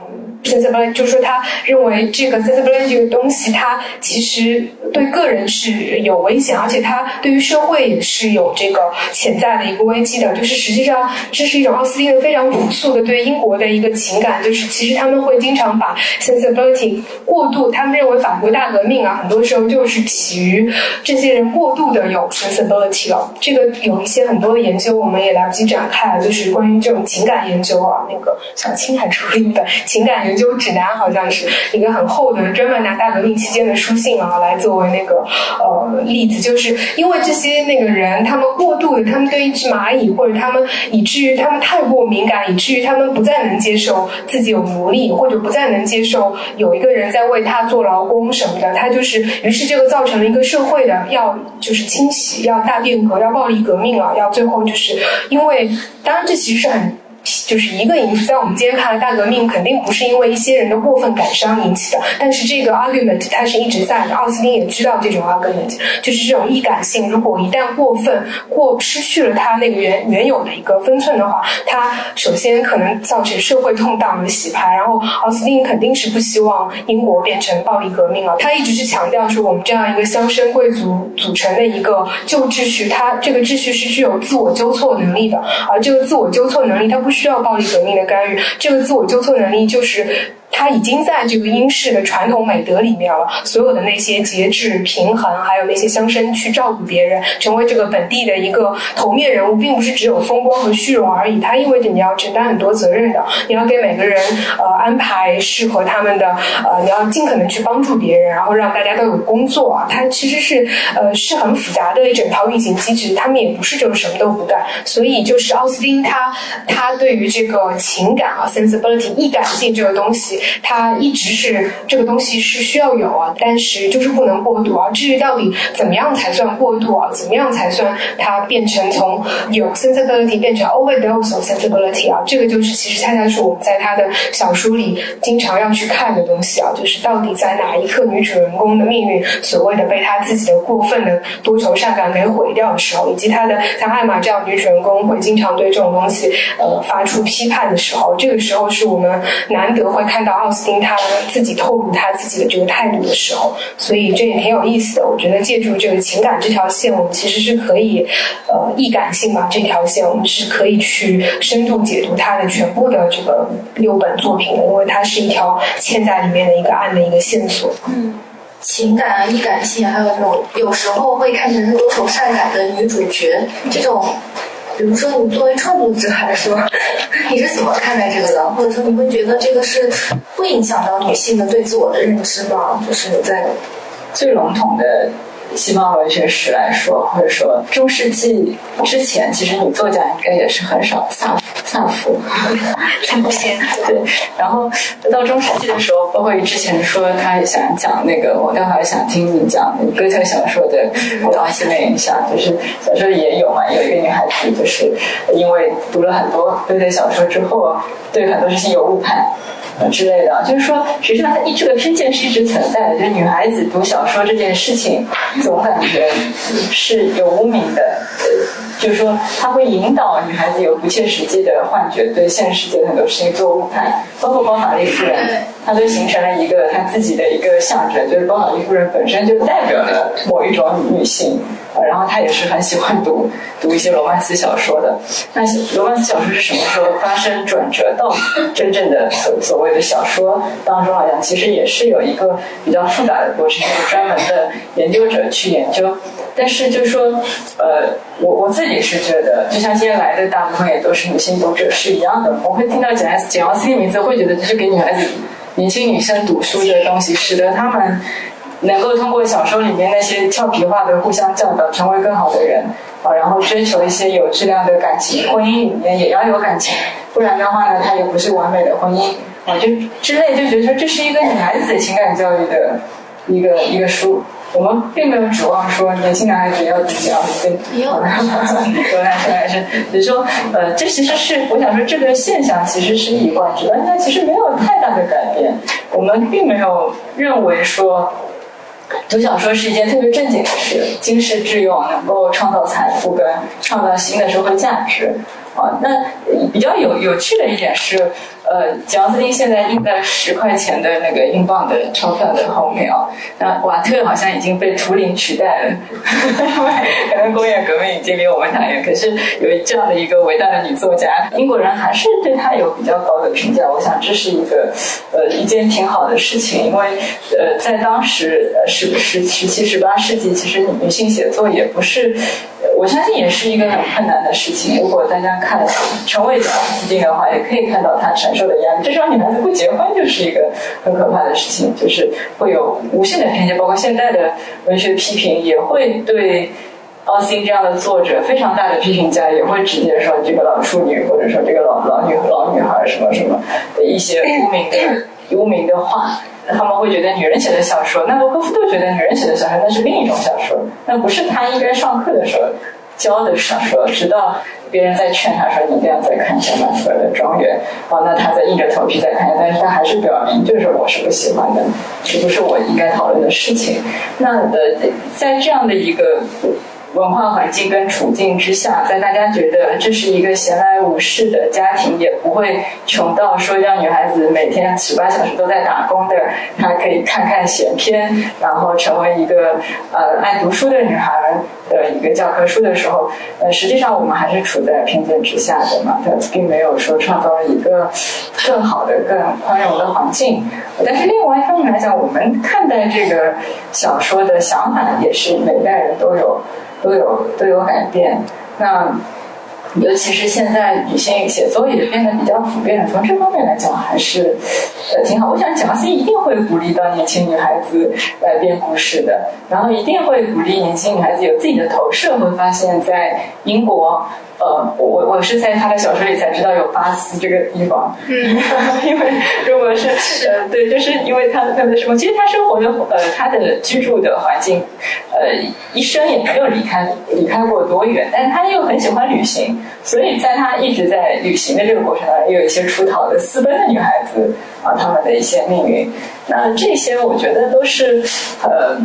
Sensibility 就是说，他认为这个 sensibility 这个东西，它其实对个人是有危险，而且它对于社会也是有这个潜在的一个危机的。就是实际上，这是一种奥斯汀的非常朴素的对英国的一个情感，就是其实他们会经常把 sensibility 过度，他们认为法国大革命啊，很多时候就是起于这些人过度的有 sensibility 了。这个有一些很多的研究，我们也来不及展开，就是关于这种情感研究啊，那个小青还出了一本情感。研究指南好像是一个很厚的，专门拿大革命期间的书信啊来作为那个呃例子，就是因为这些那个人他们过度的，他们对一只蚂蚁或者他们以至于他们太过敏感，以至于他们不再能接受自己有奴隶，或者不再能接受有一个人在为他做劳工什么的，他就是于是这个造成了一个社会的要就是清洗，要大变革，要暴力革命啊，要最后就是因为当然这其实是很。就是一个因素，在我们今天看来，大革命肯定不是因为一些人的过分感伤引起的。但是这个 argument 它是一直在的。奥斯汀也知道这种 argument，就是这种易感性，如果一旦过分过失去了它那个原原有的一个分寸的话，它首先可能造成社会动荡的洗牌。然后奥斯汀肯定是不希望英国变成暴力革命了。他一直是强调说，我们这样一个乡绅贵族组成的一个旧秩序，它这个秩序是具有自我纠错能力的。而这个自我纠错能力，它不。需要暴力革命的干预，这个自我纠错能力就是。他已经在这个英式的传统美德里面了，所有的那些节制、平衡，还有那些乡绅去照顾别人，成为这个本地的一个头面人物，并不是只有风光和虚荣而已。它意味着你要承担很多责任的，你要给每个人呃安排适合他们的呃，你要尽可能去帮助别人，然后让大家都有工作啊。它其实是呃是很复杂的一整套运行机制，他们也不是就是什么都不干。所以就是奥斯汀他他对于这个情感啊，sensibility 易感性这个东西。它一直是这个东西是需要有啊，但是就是不能过度啊。至于到底怎么样才算过度啊？怎么样才算它变成从有 sensibility 变成 overdose of sensibility 啊？这个就是其实恰恰是我们在他的小说里经常要去看的东西啊。就是到底在哪一刻女主人公的命运所谓的被她自己的过分的多愁善感给毁掉的时候，以及她的像艾玛这样女主人公会经常对这种东西呃发出批判的时候，这个时候是我们难得会看到。奥斯汀他自己透露他自己的这个态度的时候，所以这也挺有意思的。我觉得借助这个情感这条线，我们其实是可以，呃，易感性吧这条线，我们是可以去深度解读他的全部的这个六本作品的，因为它是一条嵌在里面的一个暗的一个线索。嗯，情感啊，易感性，还有这种有时候会看成是多愁善感的女主角这种。比如说，你作为创作者来说，[LAUGHS] 你是怎么看待这个的？或者说，你会觉得这个是会影响到女性的对自我的认知吗？就是在最笼统的西方文学史来说，或者说中世纪之前，其实女作家应该也是很少，萨萨福，萨福先对。然后到中世纪的时候，包括之前说他想讲那个，我刚才想听你讲哥特小说的奥斯那影响，就是小说里也有嘛，有一个女孩子，就是因为读了很多哥特小说之后，对很多事情有误判。之类的，就是说，实际上，它一这个偏见是一直存在的。就是女孩子读小说这件事情，总感觉是有污名的。就是说，它会引导女孩子有不切实际的幻觉，对现实世界很多事情做误判。包括包法利夫人，她就形成了一个她自己的一个象征，就是包法利夫人本身就代表了某一种女性。然后他也是很喜欢读读一些罗曼斯小说的。那罗曼斯小说是什么时候发生转折到真正的所所谓的小说当中来讲？其实也是有一个比较复杂的过程，有专门的研究者去研究。但是就是说，呃，我我自己是觉得，就像今天来的大部分也都是女性读者是一样的。我会听到简简奥斯汀名字，会觉得这是给女孩子、年轻女生读书的东西，使得她们能够通过小说里面那些俏皮话的互相教导，成为更好的人啊，然后追求一些有质量的感情。婚姻里面也要有感情，不然的话呢，它也不是完美的婚姻啊，就之类，就觉得说这是一个女孩子情感教育的一个一个书。我们并没有指望说年轻男孩子要读这样子，有男生还是，比如说，呃，这其实是我想说，这个现象其实是一贯之的，它其实没有太大的改变。我们并没有认为说读小说是一件特别正经的事，经世致用，能够创造财富跟创造新的社会价值。啊，那比较有有趣的一点是。呃，贾斯汀现在印在十块钱的那个英镑的钞票的后面啊，那瓦特好像已经被图灵取代了，可能工业革命已经离我们太远。可是有这样的一个伟大的女作家，英国人还是对她有比较高的评价。我想这是一个呃一件挺好的事情，因为呃在当时十十十七十八世纪，其实女性写作也不是。我相信也是一个很困难的事情。如果大家看陈伟讲斯汀的话，也可以看到他承受的压力。至少女孩子不结婚就是一个很可怕的事情，就是会有无限的偏见。包括现在的文学批评也会对奥斯汀这样的作者非常大的批评家，也会直接说这个老处女，或者说这个老老女老女孩什么什么的一些污名的 [CLEARS THROAT] 污名的话。他们会觉得女人写的小说，那罗科夫都觉得女人写的小说那是另一种小说，那不是他应该上课的时候教的小说。直到别人在劝他说：“你一定要再看一下马斯尔的《庄园》。”哦，那他在硬着头皮再看，但是他还是表明，就是我是不喜欢的，这不是我应该讨论的事情。那呃，在这样的一个。文化环境跟处境之下，在大家觉得这是一个闲来无事的家庭，也不会穷到说让女孩子每天十八小时都在打工的，她可以看看闲篇，然后成为一个呃爱读书的女孩的一个教科书的时候，呃，实际上我们还是处在偏见之下的嘛，它并没有说创造了一个更好的、更宽容的环境。但是另外一方面来讲，我们看待这个小说的想法也是每代人都有。都有都有改变，那尤其是现在女性写作也变得比较普遍，从这方面来讲还是呃挺好。我想蒋欣一定会鼓励到年轻女孩子来编故事的，然后一定会鼓励年轻女孩子有自己的投射，会发现，在英国。呃，我我是在他的小说里才知道有巴斯这个地方，嗯，[LAUGHS] 因为如果是 [LAUGHS] 呃对，就是因为他的他的生活，其实他生活的呃他的居住的环境，呃一生也没有离开离开过多远，但是他又很喜欢旅行，所以在他一直在旅行的这个过程当中，也有一些出逃的私奔的女孩子啊，他们的一些命运，那这些我觉得都是呃。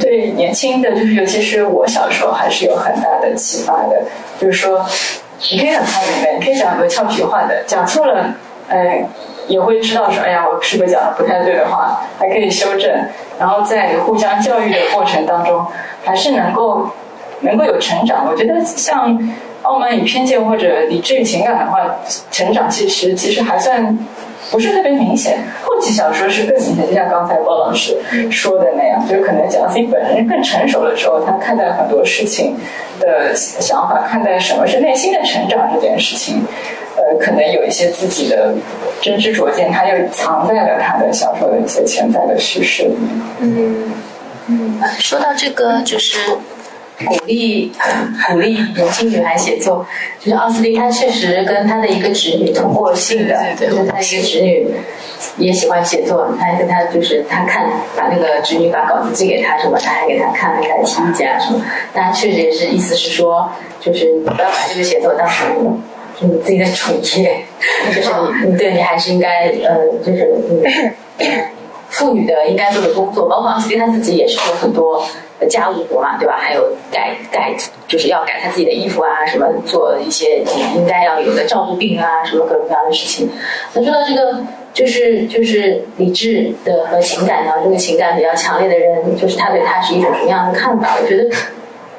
对年轻的，就是尤其是我小时候，还是有很大的启发的。就是说，你可以很聪明的，你可以讲很多俏皮话的，讲错了，哎，也会知道说，哎呀，我是不是讲的不太对的话，还可以修正。然后在互相教育的过程当中，还是能够能够有成长。我觉得像《傲慢与偏见》或者《理智与情感》的话，成长其实其实还算。不是特别明显，后期小说是更明显，就像刚才包老师说的那样，就可能蒋欣本人更成熟了之后，他看待很多事情的想法，看待什么是内心的成长这件事情，呃，可能有一些自己的真知灼见，他又藏在了他的小说的一些潜在的叙事里面。嗯，嗯，说到这个，就是鼓励鼓励年轻女孩写作，就是奥斯汀她确实跟她的一个侄女通过信的，对对对就是他一个侄女也喜欢写作，她还跟她就是她看把那个侄女把稿子寄给她什么，她还给她看，还给他提意见啊什么，但他确实也是意思是说，就是你不要把这个写作当成。就你自己的主业，就是你，你对你还是应该，呃，就是嗯，[LAUGHS] 妇女的应该做的工作，包括奥斯汀他自己也是有很多家务活嘛，对吧？还有改改，就是要改他自己的衣服啊，什么做一些应该要有的照顾病啊，什么各种各样的事情。那说到这个，就是就是理智的和情感呢，这个情感比较强烈的人，就是他对他是一种什么样的看法？我觉得，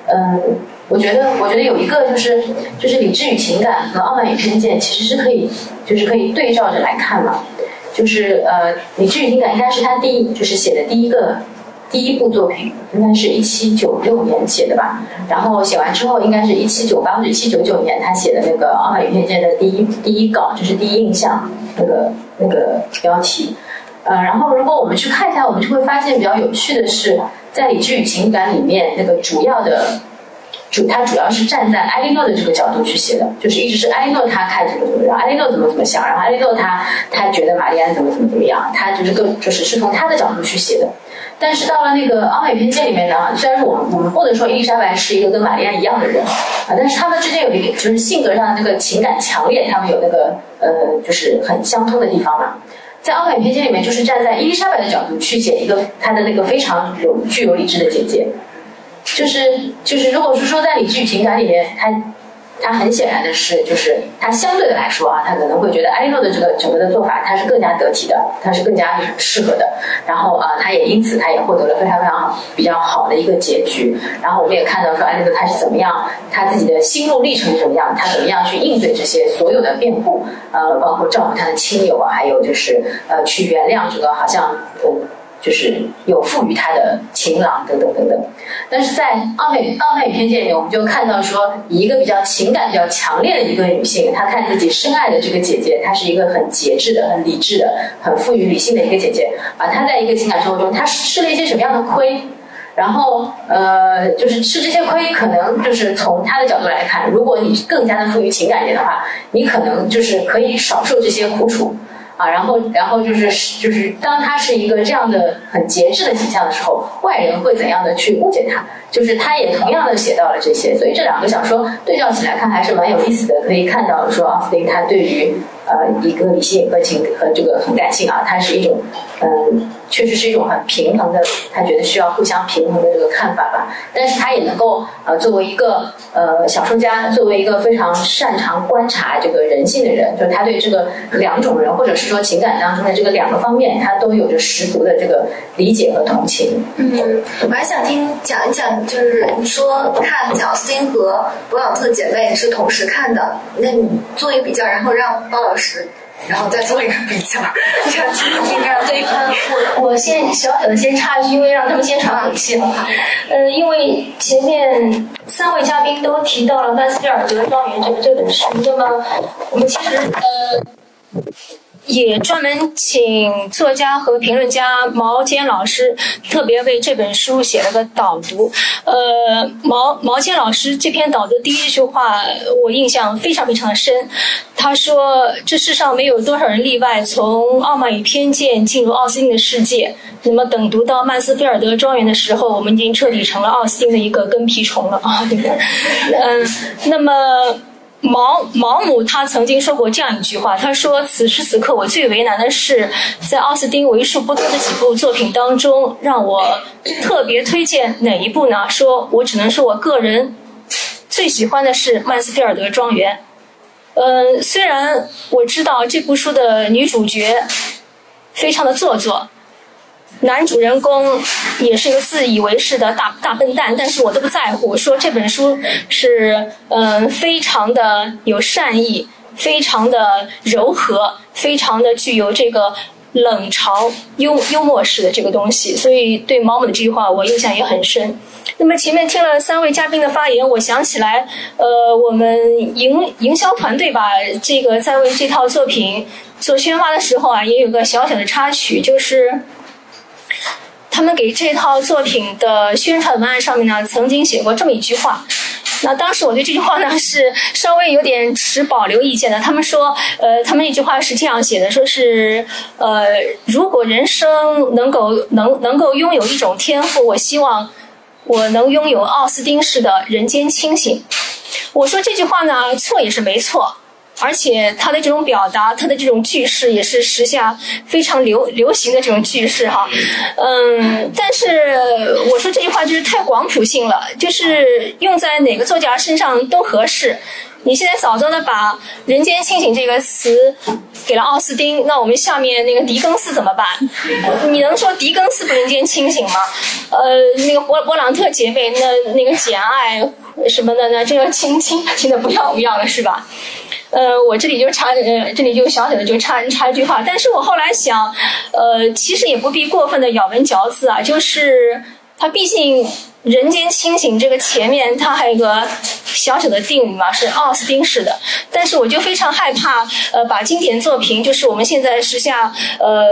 嗯。我觉得，我觉得有一个就是，就是理智与情感和傲慢与偏见，其实是可以，就是可以对照着来看嘛。就是呃，理智与情感应该是他第一，就是写的第一个第一部作品，应该是一七九六年写的吧。然后写完之后，应该是一七九八或者一七九九年，他写的那个《傲慢与偏见》的第一第一稿，就是第一印象那个那个标题。呃，然后如果我们去看一下，我们就会发现比较有趣的是，在理智与情感里面，那个主要的。主他主要是站在艾莉诺的这个角度去写的，就是一直是艾莉诺他看这个怎么样，艾莉诺怎么怎么想，然后艾莉诺他他觉得玛丽安怎么怎么怎么样，他就是更就是是从他的角度去写的。但是到了那个《傲慢与偏见》里面呢，虽然说我们我们不能说伊丽莎白是一个跟玛丽安一样的人啊，但是他们之间有一点就是性格上那个情感强烈，他们有那个呃就是很相通的地方嘛。在《傲慢与偏见》里面，就是站在伊丽莎白的角度去写一个她的那个非常有具有理智的姐姐。就是就是，如果是说在理智与情感里面，他他很显然的是，就是他相对的来说啊，他可能会觉得艾诺的这个整个的做法，他是更加得体的，他是更加适合的。然后啊，他也因此他也获得了非常非常比较好的一个结局。然后我们也看到说艾诺他是怎么样，他自己的心路历程是怎么样，他怎么样去应对这些所有的变故，呃，包括照顾他的亲友啊，还有就是呃去原谅这个好像嗯。就是有赋予他的情郎等等等等，但是在《傲美傲慢与偏见》里，我们就看到说，一个比较情感比较强烈的一个女性，她看自己深爱的这个姐姐，她是一个很节制的、很理智的、很富于理性的一个姐姐啊。她在一个情感生活中，她吃了一些什么样的亏？然后呃，就是吃这些亏，可能就是从她的角度来看，如果你更加的富于情感一点的话，你可能就是可以少受这些苦楚。啊，然后，然后就是就是，当他是一个这样的很节制的形象的时候，外人会怎样的去误解他？就是他也同样的写到了这些，所以这两个小说对照起来看还是蛮有意思的。可以看到说，奥斯汀他对于呃一个理性和情和这个很感性啊，他是一种嗯。确实是一种很平衡的，他觉得需要互相平衡的这个看法吧。但是他也能够呃，作为一个呃小说家，作为一个非常擅长观察这个人性的人，就是他对这个两种人，或者是说情感当中的这个两个方面，他都有着十足的这个理解和同情。嗯，我还想听讲一讲，就是你说看贾斯汀和勃朗特姐妹是同时看的，那你做一个比较，然后让包老师。然后再做一个比较，[LAUGHS] 这样应该对。我我先小小的先插一句，因为让他们先喘口气哈。呃，因为前面三位嘉宾都提到了《曼斯菲尔德庄园》这个这本书，那么我们其实呃。也专门请作家和评论家毛尖老师特别为这本书写了个导读。呃，毛毛尖老师这篇导读第一句话我印象非常非常的深。他说：“这世上没有多少人例外，从傲慢与偏见进入奥斯汀的世界。那么等读到曼斯菲尔德庄园的时候，我们已经彻底成了奥斯汀的一个跟屁虫了啊！对不对？嗯，那么。”毛毛姆他曾经说过这样一句话，他说：“此时此刻，我最为难的是，在奥斯汀为数不多的几部作品当中，让我特别推荐哪一部呢？说我只能说我个人最喜欢的是《曼斯菲尔德庄园》。嗯，虽然我知道这部书的女主角非常的做作。”男主人公也是一个自以为是的大大笨蛋，但是我都不在乎。说这本书是嗯，非常的有善意，非常的柔和，非常的具有这个冷嘲幽幽默式的这个东西。所以对毛姆的这句话我印象也很深。那么前面听了三位嘉宾的发言，我想起来，呃，我们营营销团队吧，这个在为这套作品做宣发的时候啊，也有个小小的插曲，就是。他们给这套作品的宣传文案上面呢，曾经写过这么一句话。那当时我对这句话呢是稍微有点持保留意见的。他们说，呃，他们那句话是这样写的，说是，呃，如果人生能够能能够拥有一种天赋，我希望我能拥有奥斯汀式的人间清醒。我说这句话呢，错也是没错。而且他的这种表达，他的这种句式也是时下非常流流行的这种句式哈，嗯，但是我说这句话就是太广谱性了，就是用在哪个作家身上都合适。你现在早早的把“人间清醒”这个词给了奥斯汀，那我们下面那个狄更斯怎么办？你能说狄更斯不人间清醒吗？呃，那个勃勃朗特姐妹那那个《简爱》什么的呢？这个亲亲亲的不要不要了是吧？呃，我这里就插，呃，这里就小小的就插插一句话，但是我后来想，呃，其实也不必过分的咬文嚼字啊，就是他毕竟。人间清醒这个前面它还有个小小的定语嘛，是奥斯汀式的。但是我就非常害怕，呃，把经典作品，就是我们现在时下呃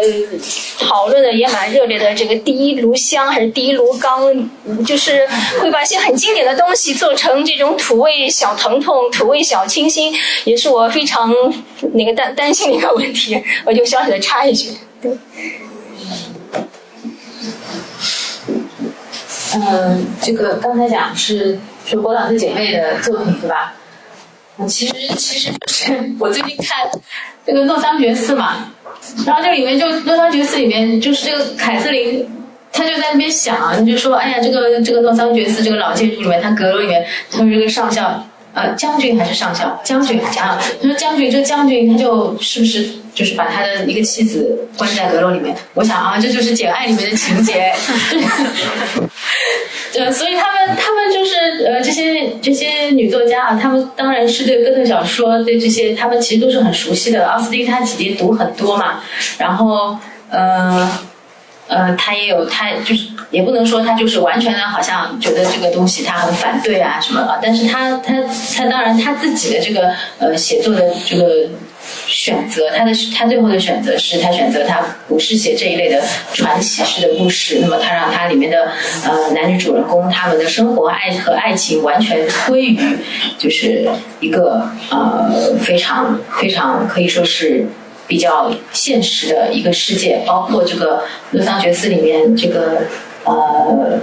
讨论的也蛮热烈的这个第一炉香还是第一炉缸，就是会把一些很经典的东西做成这种土味小疼痛、土味小清新，也是我非常那个担担心的一个问题。我就小小的插一句，对。嗯，这个刚才讲是说勃朗特姐妹的作品对吧？其实其实就是 [LAUGHS] 我最近看这个《诺桑觉寺》嘛，然后这里面就《诺桑觉寺》里面就是这个凯瑟琳，她就在那边想，她就说：“哎呀，这个这个诺桑觉寺这个老建筑里面，它阁楼里面，他说这个上校，呃，将军还是上校？将军讲，他说将军这将军他就是不是？”就是把他的一个妻子关在阁楼里面，我想啊，这就是《简爱》里面的情节。[LAUGHS] 对，所以他们他们就是呃这些这些女作家啊，他们当然是对哥特小说对这些他们其实都是很熟悉的。奥斯汀他姐姐读很多嘛，然后呃呃他也有他就是也不能说他就是完全的好像觉得这个东西他很反对啊什么的，但是他他他当然他自己的这个呃写作的这个。选择他的他最后的选择是他选择他不是写这一类的传奇式的故事，那么他让他里面的呃男女主人公他们的生活爱和爱情完全归于就是一个呃非常非常可以说是比较现实的一个世界，包括这个《洛桑觉寺》里面这个呃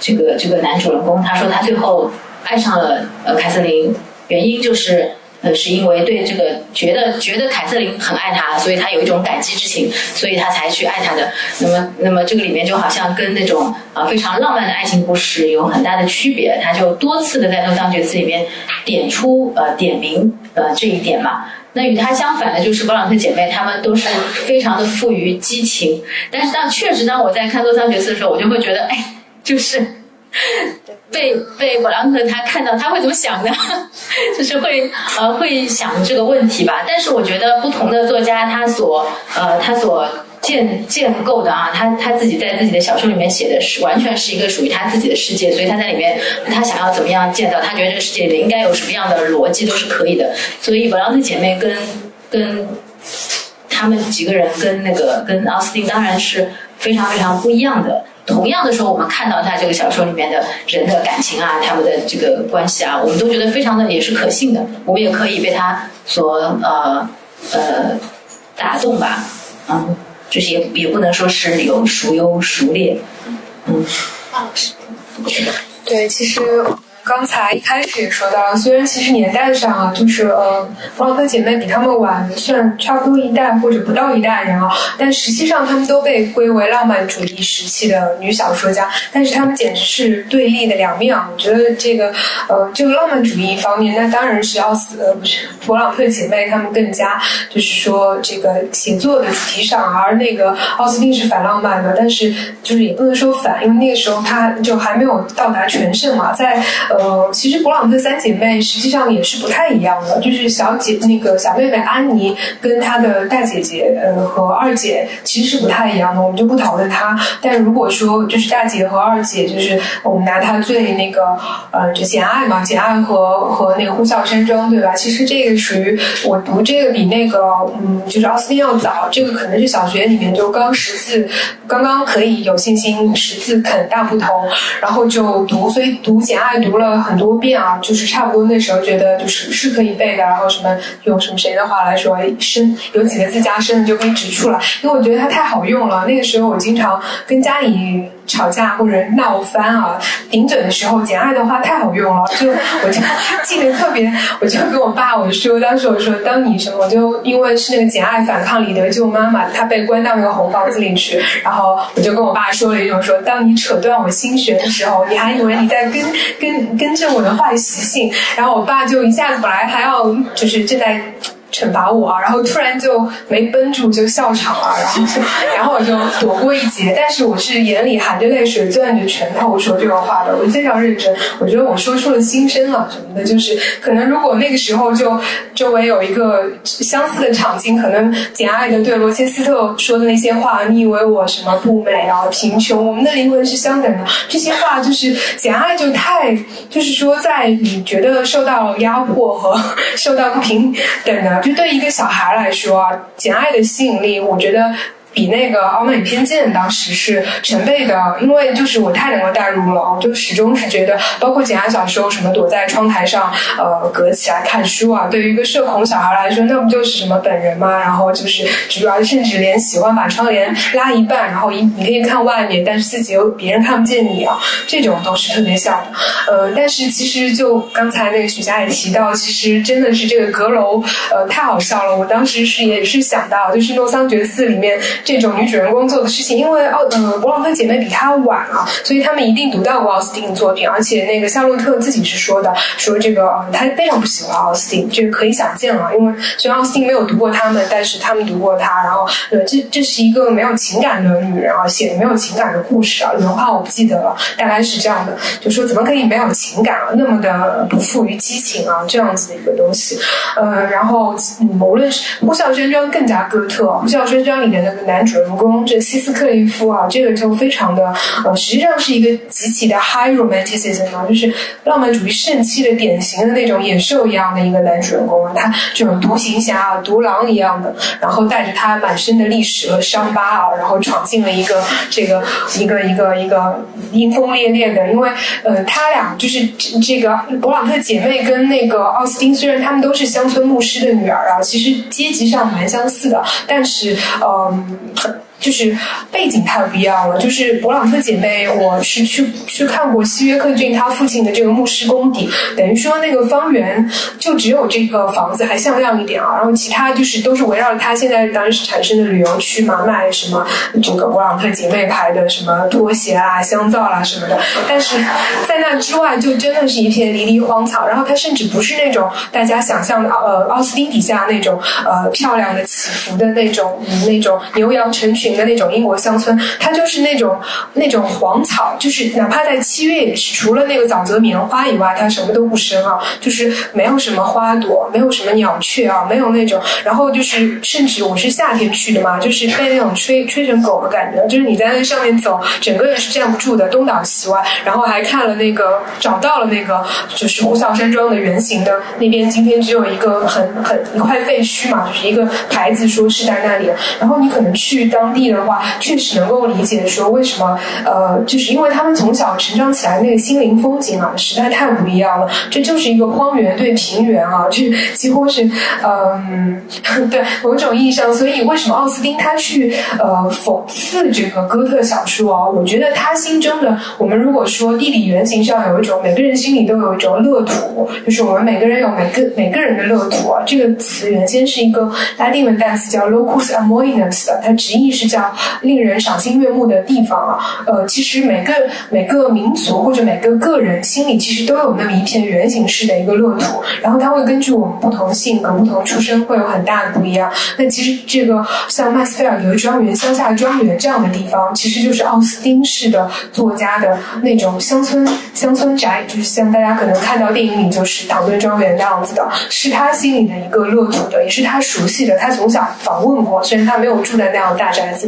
这个这个男主人公，他说他最后爱上了呃凯瑟琳，原因就是。呃，是因为对这个觉得觉得凯瑟琳很爱他，所以他有一种感激之情，所以他才去爱他的。那么，那么这个里面就好像跟那种啊非常浪漫的爱情故事有很大的区别。他就多次的在《诺桑觉寺》里面点出呃点名呃这一点嘛。那与他相反的就是勃朗特姐妹，她们都是非常的富于激情。但是当确实当我在看《诺桑觉寺》的时候，我就会觉得，哎，就是。[LAUGHS] 被被勃朗特他看到他会怎么想呢？[LAUGHS] 就是会呃会想这个问题吧。但是我觉得不同的作家他所呃他所建建构的啊，他他自己在自己的小说里面写的是完全是一个属于他自己的世界，所以他在里面他想要怎么样建造，他觉得这个世界里面应该有什么样的逻辑都是可以的。所以勃朗特姐妹跟跟他们几个人跟那个跟奥斯汀当然是非常非常不一样的。同样的时候，我们看到他这个小说里面的人的感情啊，他们的这个关系啊，我们都觉得非常的也是可信的，我们也可以被他所呃呃打动吧，嗯，就是也也不能说是有孰优孰劣，嗯，对，其实。刚才一开始也说到，虽然其实年代上啊，就是呃，弗朗特姐妹比他们晚算差不多一代或者不到一代人啊，但实际上他们都被归为浪漫主义时期的女小说家，但是他们简直是对立的两面啊！我觉得这个呃，这个浪漫主义方面，那当然是要死呃不是弗朗特姐妹她们更加就是说这个写作的主题上，而那个奥斯汀是反浪漫的，但是就是也不能说反，因为那个时候他就还没有到达全盛嘛，在呃。呃，其实勃朗特三姐妹实际上也是不太一样的，就是小姐那个小妹妹安妮跟她的大姐姐呃和二姐其实是不太一样的，我们就不讨论她。但如果说就是大姐和二姐，就是我们拿她最那个呃，就简爱嘛，简爱和和那个呼啸山庄，对吧？其实这个属于我读这个比那个嗯，就是奥斯汀要早，这个可能是小学里面就刚识字，刚刚可以有信心识字啃大不同，然后就读，所以读简爱读了很多遍啊，就是差不多那时候觉得就是是可以背的，然后什么用什么谁的话来说，深有几个字加深就可以指出来，因为我觉得它太好用了。那个时候我经常跟家里。吵架或者闹翻啊，顶嘴的时候，简爱的话太好用了，就我就 [LAUGHS] 记得特别，我就跟我爸我说，当时我说，当你什么，我就因为是那个简爱反抗李德救妈妈，她被关到那个红房子里去，然后我就跟我爸说了一种说，当你扯断我心弦的时候，你还以为你在跟跟跟着我的坏习性，然后我爸就一下子本来还要就是正在。惩罚我啊，然后突然就没绷住就笑场了，然后然后我就躲过一劫。但是我是眼里含着泪水攥着拳头说这个话的，我非常认真。我觉得我说出了心声了什么的，就是可能如果那个时候就周围有一个相似的场景，可能简爱的对罗切斯特说的那些话，你以为我什么不美啊、贫穷，我们的灵魂是相等的，这些话就是简爱就太就是说在你觉得受到压迫和受到不平等的。就对一个小孩来说，简爱的吸引力，我觉得。比那个《傲慢与偏见》当时是成倍的，因为就是我太能够代入了，我就始终是觉得，包括简爱小时候什么躲在窗台上，呃，隔起来看书啊，对于一个社恐小孩来说，那不就是什么本人吗？然后就是主要甚至连喜欢把窗帘拉一半，然后一你可以看外面，但是自己又别人看不见你啊，这种都是特别像的。呃，但是其实就刚才那个许佳也提到，其实真的是这个阁楼，呃，太好笑了。我当时是也是想到，就是诺桑觉寺里面。这种女主人公做的事情，因为奥呃勃朗特姐妹比她晚啊，所以她们一定读到过奥斯汀的作品，而且那个夏洛特自己是说的，说这个她非常不喜欢奥斯汀，这个可以想见啊，因为虽然奥斯汀没有读过他们，但是他们读过他，然后呃这这是一个没有情感的女人啊，写的没有情感的故事啊，原话我不记得了，大概是这样的，就说怎么可以没有情感啊，那么的不富于激情啊，这样子的一个东西，呃，然后嗯无论是呼啸山庄更加哥特，呼啸山庄里面的。男主人公这西斯克利夫啊，这个就非常的呃，实际上是一个极其的 high romanticism 啊，就是浪漫主义盛期的典型的那种野兽一样的一个男主人公啊，他这种独行侠、啊独狼一样的，然后带着他满身的历史和伤疤啊，然后闯进了一个这个一个一个一个阴风烈烈的，因为呃，他俩就是这个勃朗特姐妹跟那个奥斯汀，虽然他们都是乡村牧师的女儿啊，其实阶级上蛮相似的，但是嗯。很。就是背景太不一样了。就是勃朗特姐妹，我是去去看过西约克郡他父亲的这个牧师公邸，等于说那个方圆就只有这个房子还像样一点啊，然后其他就是都是围绕着他现在当时产生的旅游区嘛，卖什么这个勃朗特姐妹牌的什么拖鞋啊、香皂啦什么的。但是在那之外，就真的是一片离离荒草。然后它甚至不是那种大家想象的奥呃奥斯汀底下那种呃漂亮的起伏的那种那种牛羊成群。的那种英国乡村，它就是那种那种黄草，就是哪怕在七月也是，除了那个沼泽棉花以外，它什么都不生啊，就是没有什么花朵，没有什么鸟雀啊，没有那种，然后就是甚至我是夏天去的嘛，就是被那种吹吹成狗的感觉，就是你在那上面走，整个人是站不住的，东倒西歪，然后还看了那个找到了那个就是呼啸山庄的原型的那边，今天只有一个很很一块废墟嘛，就是一个牌子说是在那里，然后你可能去当地。的话，确实能够理解说为什么，呃，就是因为他们从小成长起来那个心灵风景啊，实在太不一样了。这就是一个荒原对平原啊，这几乎是，嗯，[LAUGHS] 对某种意义上。所以为什么奥斯汀他去呃讽刺这个哥特小说啊？我觉得他心中的我们如果说地理原型上有一种每个人心里都有一种乐土，就是我们每个人有每个每个人的乐土啊。这个词原先是一个拉丁文单词叫 locus amoenus，它直译是。叫令人赏心悦目的地方啊。呃，其实每个每个民族或者每个个人心里其实都有那么一片圆形式的一个乐土，然后它会根据我们不同性格、不同出身会有很大的不一样。那其实这个像麦斯菲尔德庄园、乡下庄园这样的地方，其实就是奥斯汀式的作家的那种乡村乡村宅，就是像大家可能看到电影里就是唐顿庄园那样子的，是他心里的一个乐土的，也是他熟悉的。他从小访问过，虽然他没有住在那样的大宅子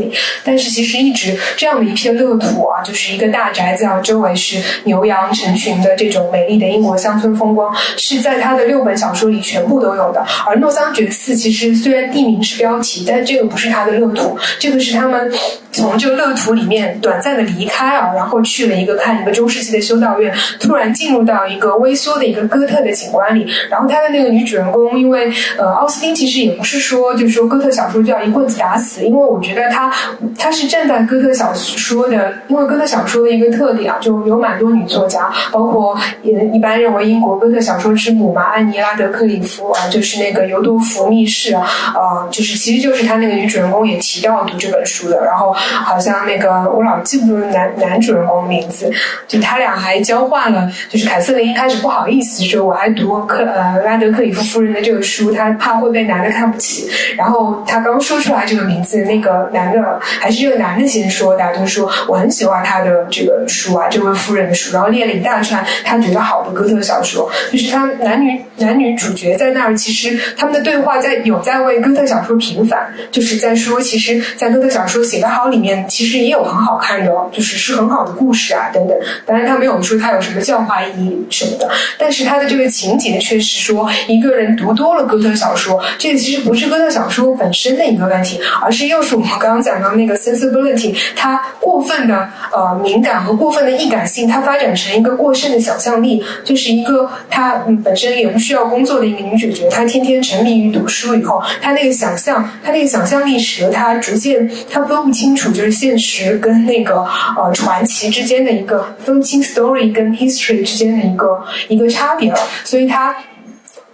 但是其实一直这样的一片乐土啊，就是一个大宅子，啊周围是牛羊成群的这种美丽的英国乡村风光，是在他的六本小说里全部都有的。而诺桑觉寺其实虽然地名是标题，但这个不是他的乐土，这个是他们从这个乐土里面短暂的离开啊，然后去了一个看一个中世纪的修道院，突然进入到一个微缩的一个哥特的景观里。然后他的那个女主人公，因为呃，奥斯汀其实也不是说就是说哥特小说就要一棍子打死，因为我觉得他他是站在哥特小说的，因为哥特小说的一个特点啊，就有蛮多女作家，包括也一般认为英国哥特小说之母嘛，安妮拉德克里夫啊，就是那个尤多福密室啊，呃，就是其实就是他那个女主人公也提到读这本书的。然后好像那个我老记不住男男主人公名字，就他俩还交换了，就是凯瑟琳一开始不好意思说我还读克呃拉德克里夫夫人的这个书，他怕会被男的看不起。然后他刚说出来这个名字，那个男的还是这个男的先说的，就说我很喜欢他的这个书啊，这位夫人的书，然后列了一大串他觉得好的哥特小说，就是他男女男女主角在那儿，其实他们的对话在有在为哥特小说平反，就是在说，其实，在哥特小说写得好里面，其实也有很好看的，就是是很好的故事啊等等。当然他没有说他有什么教化意义什么的，但是他的这个情节却是说，一个人读多了哥特小说，这个其实不是哥特小说本身的一个问题，而是又是我们刚刚讲到那个 sensibility，它过分的呃敏感和过分的易感性，它发展成一个过剩的想象力，就是一个她本身也不需要工作的一个女主角，她天天沉迷于读书以后，她那个想象，她那个想象力使得她逐渐她分不清楚就是现实跟那个呃传奇之间的一个分清 story 跟 history 之间的一个一个差别了，所以它。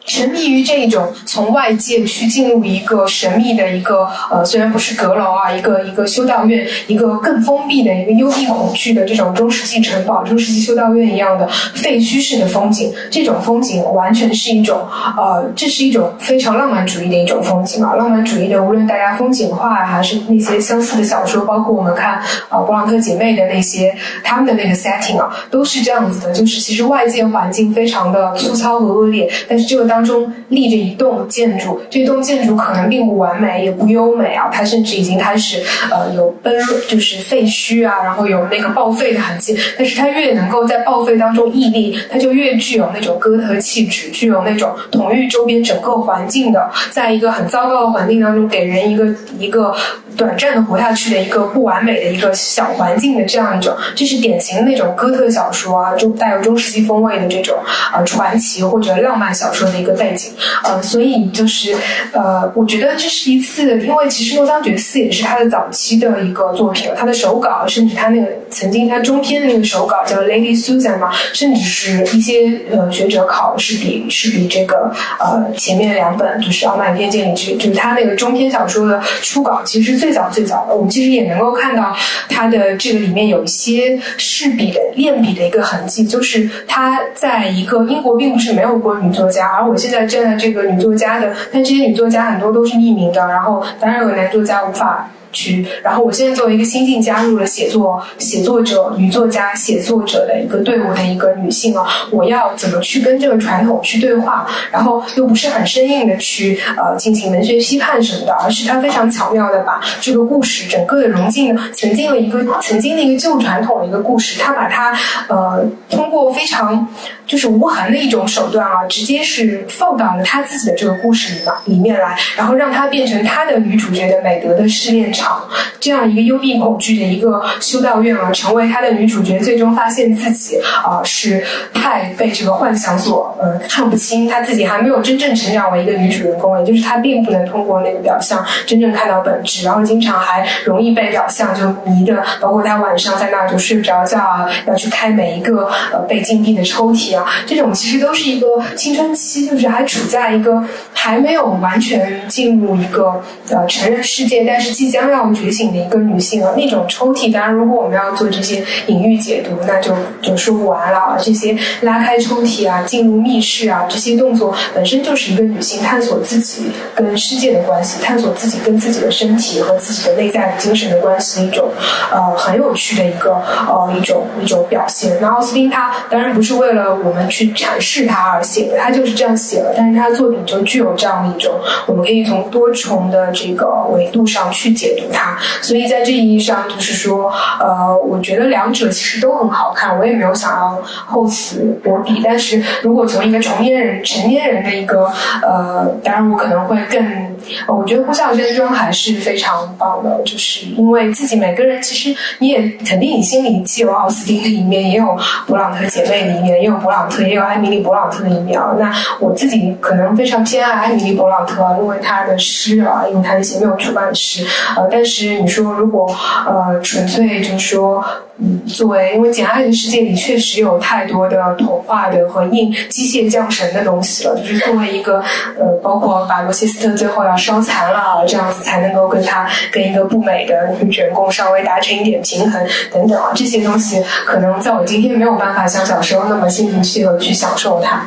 沉迷于这种从外界去进入一个神秘的一个呃，虽然不是阁楼啊，一个一个修道院，一个更封闭的一个幽闭恐惧的这种中世纪城堡、中世纪修道院一样的废墟式的风景。这种风景完全是一种呃，这是一种非常浪漫主义的一种风景啊！浪漫主义的，无论大家风景画还是那些相似的小说，包括我们看啊勃朗特姐妹的那些他们的那个 setting 啊，都是这样子的。就是其实外界环境非常的粗糙和恶劣，但是这个当。当中立着一栋建筑，这栋建筑可能并不完美，也不优美啊，它甚至已经开始呃有崩，就是废墟啊，然后有那个报废的痕迹。但是它越能够在报废当中屹立，它就越具有那种哥特气质，具有那种统御周边整个环境的，在一个很糟糕的环境当中，给人一个一个短暂的活下去的一个不完美的一个小环境的这样一种，这是典型的那种哥特小说啊，中带有中世纪风味的这种呃传奇或者浪漫小说的一个。个背景，呃，所以就是，呃，我觉得这是一次，因为其实《诺桑觉寺》也是他的早期的一个作品，他的手稿，甚至他那个曾经他中篇的那个手稿叫《Lady Susan》嘛，甚至是一些呃学者考是比是比这个呃前面两本就是《傲慢与偏见》里去，就是他那个中篇小说的初稿，其实最早最早的，我们其实也能够看到他的这个里面有一些试笔的练笔的一个痕迹，就是他在一个英国并不是没有过女作家，而我。现在站在这个女作家的，但这些女作家很多都是匿名的，然后当然有男作家无法。去，然后我现在作为一个新晋加入了写作写作者女作家写作者的一个队伍的一个女性啊，我要怎么去跟这个传统去对话？然后又不是很生硬的去呃进行文学批判什么的，而是她非常巧妙的把这个故事整个的融进曾经的一个曾经的一个旧传统的一个故事，她把它呃通过非常就是无痕的一种手段啊，直接是放到了她自己的这个故事里嘛里面来，然后让她变成她的女主角的美德的试炼者。场这样一个幽闭恐惧的一个修道院啊，成为他的女主角，最终发现自己啊是太被这个幻想所呃看不清，她自己还没有真正成长为一个女主人公，也就是她并不能通过那个表象真正看到本质，然后经常还容易被表象就迷的，包括她晚上在那儿就睡不着觉啊，要去开每一个呃被禁闭的抽屉啊，这种其实都是一个青春期，就是还处在一个还没有完全进入一个呃成人世界，但是即将要觉醒的一个女性啊。那种抽屉，当然如果我们要做这些隐喻解读，那就就说不完了啊。这些拉开抽屉啊，进入密室啊，这些动作本身就是一个女性探索自己跟世界的关系，探索自己跟自己的身体和自己的内在精神的关系的一种呃很有趣的一个呃一种一种表现。那奥斯汀他当然不是为了我们去阐释他而写的，他就是这样写了，但是他的作品就具有这样的一种，我们可以从多重的这个维度上去解读它。所以在这意义上，就是说，呃，我觉得两者其实都很好看，我也没有想要厚此薄彼。但是如果从一个成年人、成年人的一个呃，当然我可能会更，我觉得呼啸山庄还是非常棒的，就是因为自己每个人其实你也肯定你心里既有奥斯汀的一面，也有勃朗特姐妹的一面，也有勃朗特，也有艾米丽·勃朗特的一面。那我自己可能非常偏爱艾米丽·勃朗特，因为她的诗啊，因为她的一些没有出版的诗，呃，但是你说如果呃纯粹就是说。嗯，作为因为《简爱的世界》里确实有太多的童话的和硬机械降神的东西了，就是作为一个呃，包括把罗切斯特最后要烧残了，这样子才能够跟他跟一个不美的女员工稍微达成一点平衡等等啊，这些东西可能在我今天没有办法像小时候那么心平气和去享受它。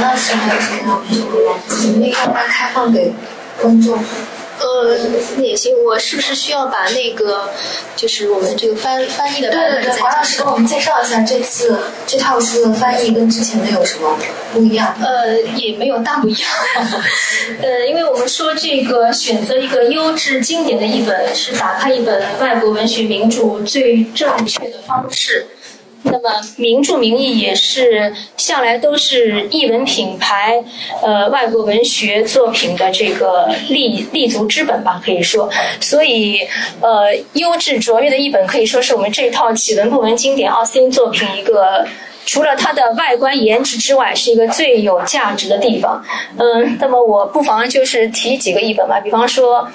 那时还有什么要补充的吗？你可以让它开放给观众。呃，也行。我是不是需要把那个，就是我们这个翻翻译的对对对，黄老师给我们介绍一下这次这套书的翻译跟之前的有什么不一样？呃，也没有大不一样。[LAUGHS] 呃，因为我们说这个选择一个优质经典的一本，是打开一本外国文学名著最正确的方式。那么名著名义也是向来都是译文品牌，呃，外国文学作品的这个立立足之本吧，可以说。所以，呃，优质卓越的译本可以说是我们这套启文不文经典奥斯汀作品一个除了它的外观颜值之外，是一个最有价值的地方。嗯，那么我不妨就是提几个译本吧，比方说，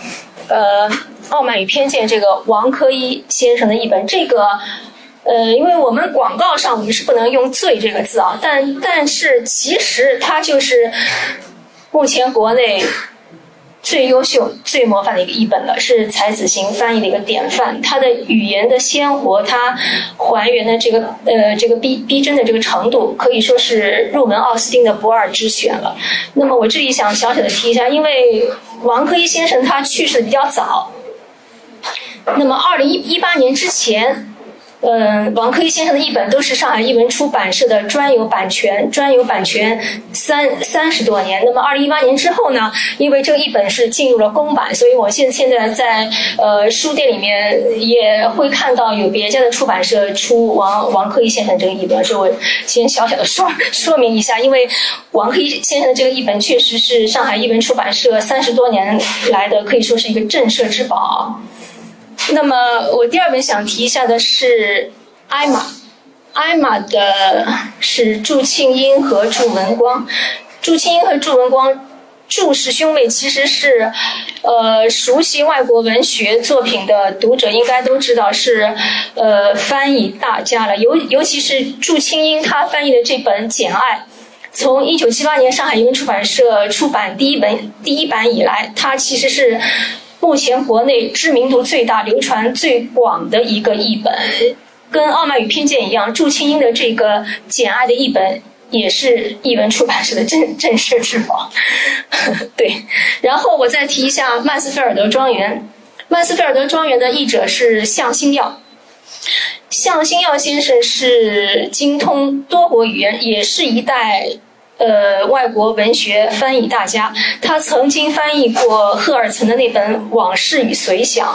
呃，《傲慢与偏见》这个王珂一先生的译本，这个。呃，因为我们广告上我们是不能用“罪”这个字啊，但但是其实它就是目前国内最优秀、最模范的一个译本了，是才子行翻译的一个典范。它的语言的鲜活，它还原的这个呃这个逼逼真的这个程度，可以说是入门奥斯汀的不二之选了。那么我这里想小小的提一下，因为王科一先生他去世的比较早，那么二零一一八年之前。嗯，王珂一先生的译本都是上海译文出版社的专有版权，专有版权三三十多年。那么二零一八年之后呢？因为这个译本是进入了公版，所以我现现在在呃书店里面也会看到有别家的出版社出王王珂一先生这个译本，所以我先小小的说 [LAUGHS] 说明一下，因为王珂一先生的这个译本确实是上海译文出版社三十多年来的可以说是一个镇社之宝。那么，我第二本想提一下的是艾玛，艾玛的是祝庆英和祝文光，祝庆英和祝文光，祝氏兄妹其实是，呃，熟悉外国文学作品的读者应该都知道是，呃，翻译大家了，尤尤其是祝庆英他翻译的这本《简爱》，从一九七八年上海译文出版社出版第一本第一版以来，它其实是。目前国内知名度最大、流传最广的一个译本，跟《傲慢与偏见》一样，祝清英的这个《简爱》的译本也是译文出版社的镇镇社之宝。[LAUGHS] 对，然后我再提一下《曼斯菲尔德庄园》，《曼斯菲尔德庄园》的译者是向星耀，向星耀先生是精通多国语言，也是一代。呃，外国文学翻译大家，他曾经翻译过赫尔岑的那本《往事与随想》。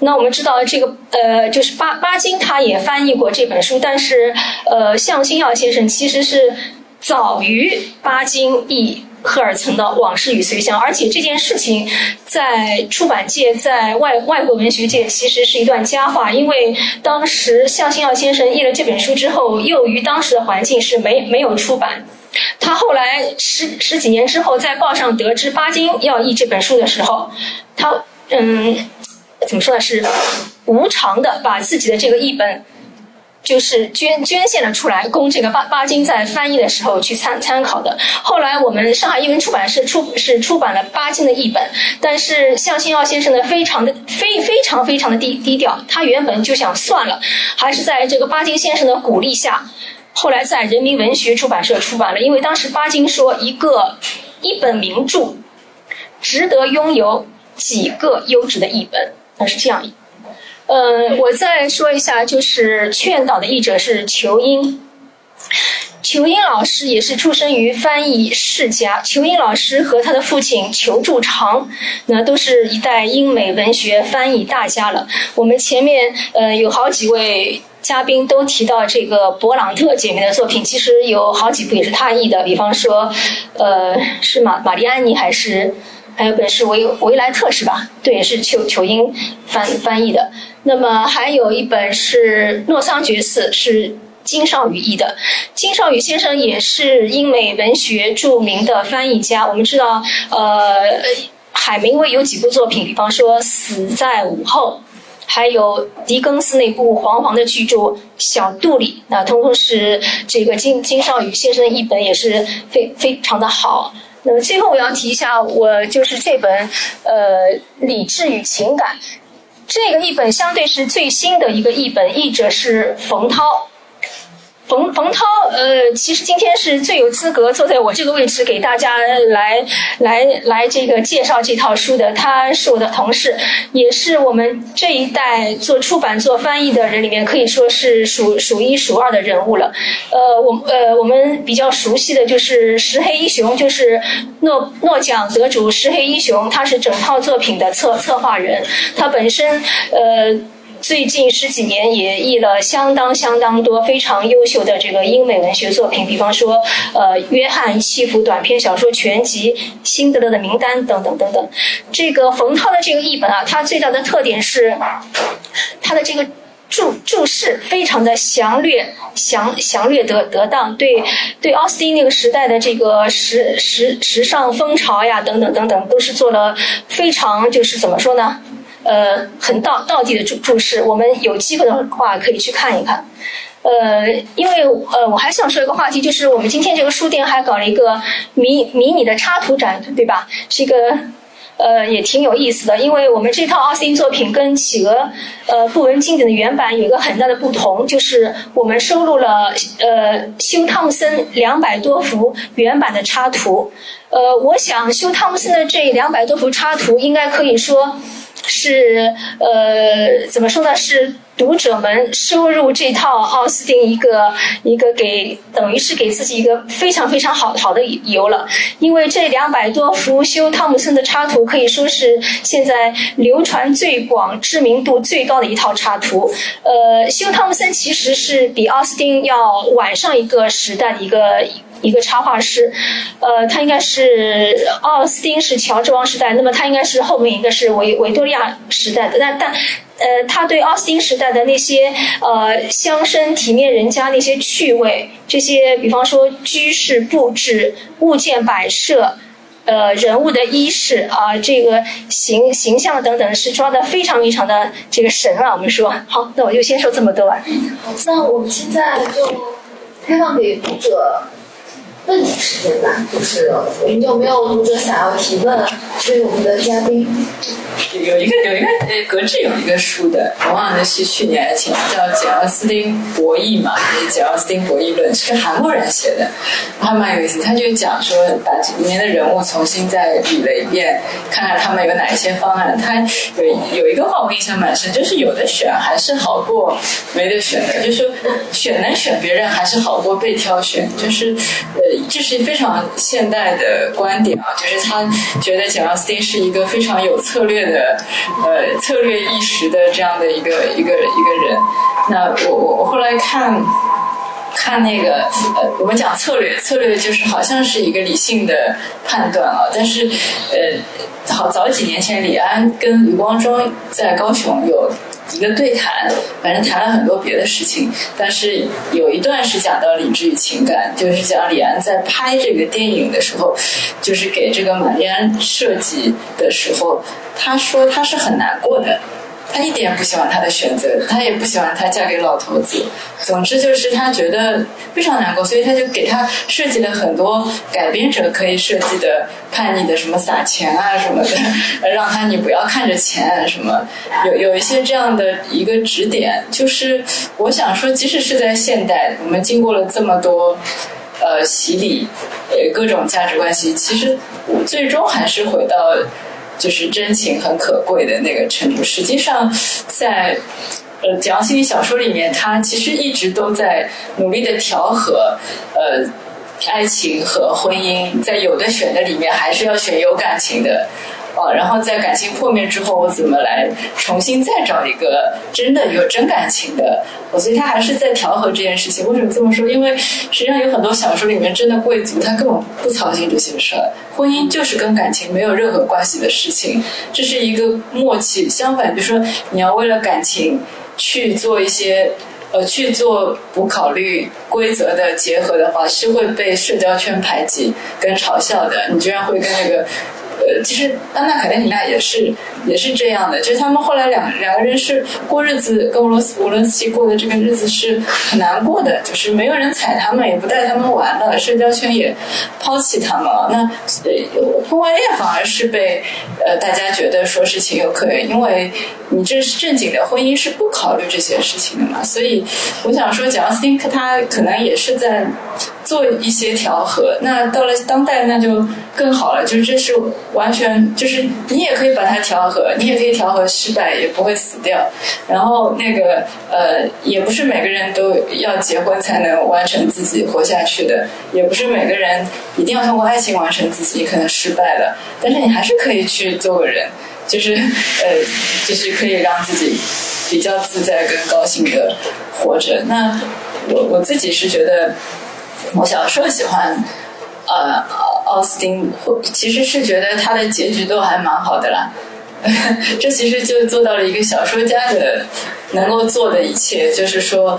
那我们知道，这个呃，就是巴巴金他也翻译过这本书，但是呃，向星耀先生其实是早于巴金译赫尔岑的《往事与随想》，而且这件事情在出版界、在外外国文学界其实是一段佳话，因为当时向星耀先生译了这本书之后，又于当时的环境是没没有出版。他后来十十几年之后，在报上得知巴金要译这本书的时候，他嗯，怎么说呢？是无偿的把自己的这个译本就是捐捐献了出来，供这个巴巴金在翻译的时候去参参考的。后来我们上海译文出版社出是出版了巴金的译本，但是向新耀先生呢，非常的非非常非常的低低调，他原本就想算了，还是在这个巴金先生的鼓励下，后来在人民文学出版社出版了。因为当时巴金说，一个一本名著，值得拥有几个优质的译本，那是这样。呃，我再说一下，就是劝导的译者是裘英。裘英老师也是出生于翻译世家。裘英老师和他的父亲裘柱长，那都是一代英美文学翻译大家了。我们前面呃有好几位嘉宾都提到这个勃朗特姐妹的作品，其实有好几部也是他译的，比方说，呃，是玛玛丽安妮还是？还有本是维维莱特是吧？对，是裘裘英翻翻译的。那么还有一本是诺桑觉寺，是金少宇译的。金少宇先生也是英美文学著名的翻译家。我们知道，呃，海明威有几部作品，比方说《死在午后》，还有狄更斯那部黄黄的巨著《小杜里》，那通通是这个金金少宇先生译本，也是非非常的好。那么最后我要提一下，我就是这本呃《理智与情感》，这个译本相对是最新的一个译本，译者是冯涛。冯冯涛，呃，其实今天是最有资格坐在我这个位置给大家来来来这个介绍这套书的。他是我的同事，也是我们这一代做出版、做翻译的人里面可以说是数数一数二的人物了。呃，我呃我们比较熟悉的就是石黑一雄，就是诺诺奖得主石黑一雄，他是整套作品的策策划人，他本身呃。最近十几年也译了相当相当多非常优秀的这个英美文学作品，比方说，呃，约翰契夫短篇小说全集、辛德勒的名单等等等等。这个冯涛的这个译本啊，它最大的特点是，它的这个注注释非常的详略、详详略得得当，对对奥斯汀那个时代的这个时时时尚风潮呀等等等等，都是做了非常就是怎么说呢？呃，很道道地的注注释，我们有机会的话可以去看一看。呃，因为呃，我还想说一个话题，就是我们今天这个书店还搞了一个迷迷你的插图展，对吧？是一个呃，也挺有意思的。因为我们这套奥斯汀作品跟企鹅呃布纹经典的原版有一个很大的不同，就是我们收录了呃休汤姆森两百多幅原版的插图。呃，我想休汤姆森的这两百多幅插图应该可以说。是呃，怎么说呢？是读者们收入这套奥斯汀一个一个给，等于是给自己一个非常非常好好的理由了。因为这两百多幅休汤姆森的插图可以说是现在流传最广、知名度最高的一套插图。呃，休汤姆森其实是比奥斯汀要晚上一个时代的一个。一个插画师，呃，他应该是奥斯汀是乔治王时代，那么他应该是后面一个是维维多利亚时代的。但但，呃，他对奥斯汀时代的那些呃乡绅体面人家那些趣味，这些比方说居室布置、物件摆设，呃，人物的衣饰啊，这个形形象等等，是抓的非常非常的这个神啊。我们说好，那我就先说这么多。好，那我们现在就开放给读者。问题时间吧，就是我们有没有读者想要提问？对我们的嘉宾，有一个有一个呃，格致有一个书的，我忘了是去年还是前年，叫《简奥斯汀博弈》嘛，《简奥斯汀博弈论》是个韩国人写的，还蛮有意思。他就讲说，把里面的人物重新再捋了一遍，看看他们有哪一些方案。他有有一个话我印象蛮深，就是有的选还是好过没得选的，就是选能选别人还是好过被挑选，就是呃。这是非常现代的观点啊，就是他觉得简奥斯是一个非常有策略的，呃，策略意识的这样的一个一个一个人。那我我我后来看，看那个呃，我们讲策略，策略就是好像是一个理性的判断啊，但是呃，好早几年前，李安跟余光中在高雄有。一个对谈，反正谈了很多别的事情，但是有一段是讲到理智与情感，就是讲李安在拍这个电影的时候，就是给这个玛丽安设计的时候，他说他是很难过的，她一点不喜欢她的选择，她也不喜欢她嫁给老头子。总之就是她觉得非常难过，所以她就给她设计了很多改编者可以设计的叛逆的什么撒钱啊什么的，让她你不要看着钱什么，[LAUGHS] 有有一些这样的一个指点。就是我想说，即使是在现代，我们经过了这么多。呃，洗礼，呃，各种价值关系，其实最终还是回到就是真情很可贵的那个程度。实际上，在呃讲心理小说里面，他其实一直都在努力的调和呃爱情和婚姻，在有的选的里面，还是要选有感情的。啊，然后在感情破灭之后，我怎么来重新再找一个真的有真感情的？我所以他还是在调和这件事情。为什么这么说？因为实际上有很多小说里面真的贵族，他根本不操心这些事儿。婚姻就是跟感情没有任何关系的事情，这是一个默契。相反，比如说你要为了感情去做一些呃去做不考虑规则的结合的话，是会被社交圈排挤跟嘲笑的。你居然会跟那个。其实安娜卡列尼娜也是也是这样的，就是他们后来两两个人是过日子，跟俄罗斯乌伦斯基过的这个日子是很难过的，就是没有人睬他们，也不带他们玩了，社交圈也抛弃他们了。那，婚外恋反而是被呃大家觉得说是情有可原，因为你这是正经的婚姻是不考虑这些事情的嘛。所以我想说，贾斯汀他可能也是在做一些调和。那到了当代，那就更好了，就是这是。完全就是你也可以把它调和，你也可以调和失败，也不会死掉。然后那个呃，也不是每个人都要结婚才能完成自己活下去的，也不是每个人一定要通过爱情完成自己，可能失败了，但是你还是可以去做个人，就是呃，就是可以让自己比较自在跟高兴的活着。那我我自己是觉得，我小时候喜欢。呃，奥斯汀其实是觉得他的结局都还蛮好的啦，[LAUGHS] 这其实就做到了一个小说家的能够做的一切，就是说。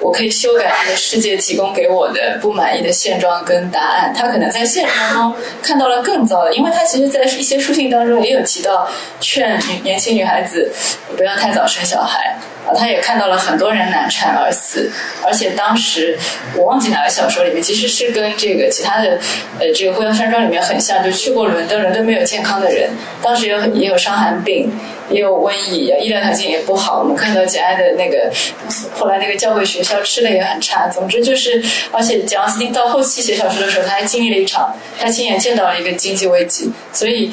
我可以修改这个世界提供给我的不满意的现状跟答案。他可能在现实当中看到了更糟的，因为他其实，在一些书信当中也有提到劝女年轻女孩子不要太早生小孩啊。他也看到了很多人难产而死，而且当时我忘记哪个小说里面，其实是跟这个其他的呃这个《呼啸山庄》里面很像，就去过伦敦，伦敦没有健康的人，当时有也有伤寒病。也有瘟疫，医疗条件也不好。我们看到简爱的那个，后来那个教会学校吃的也很差。总之就是，而且简奥斯汀到后期写小说的时候，他还经历了一场，他亲眼见到了一个经济危机。所以，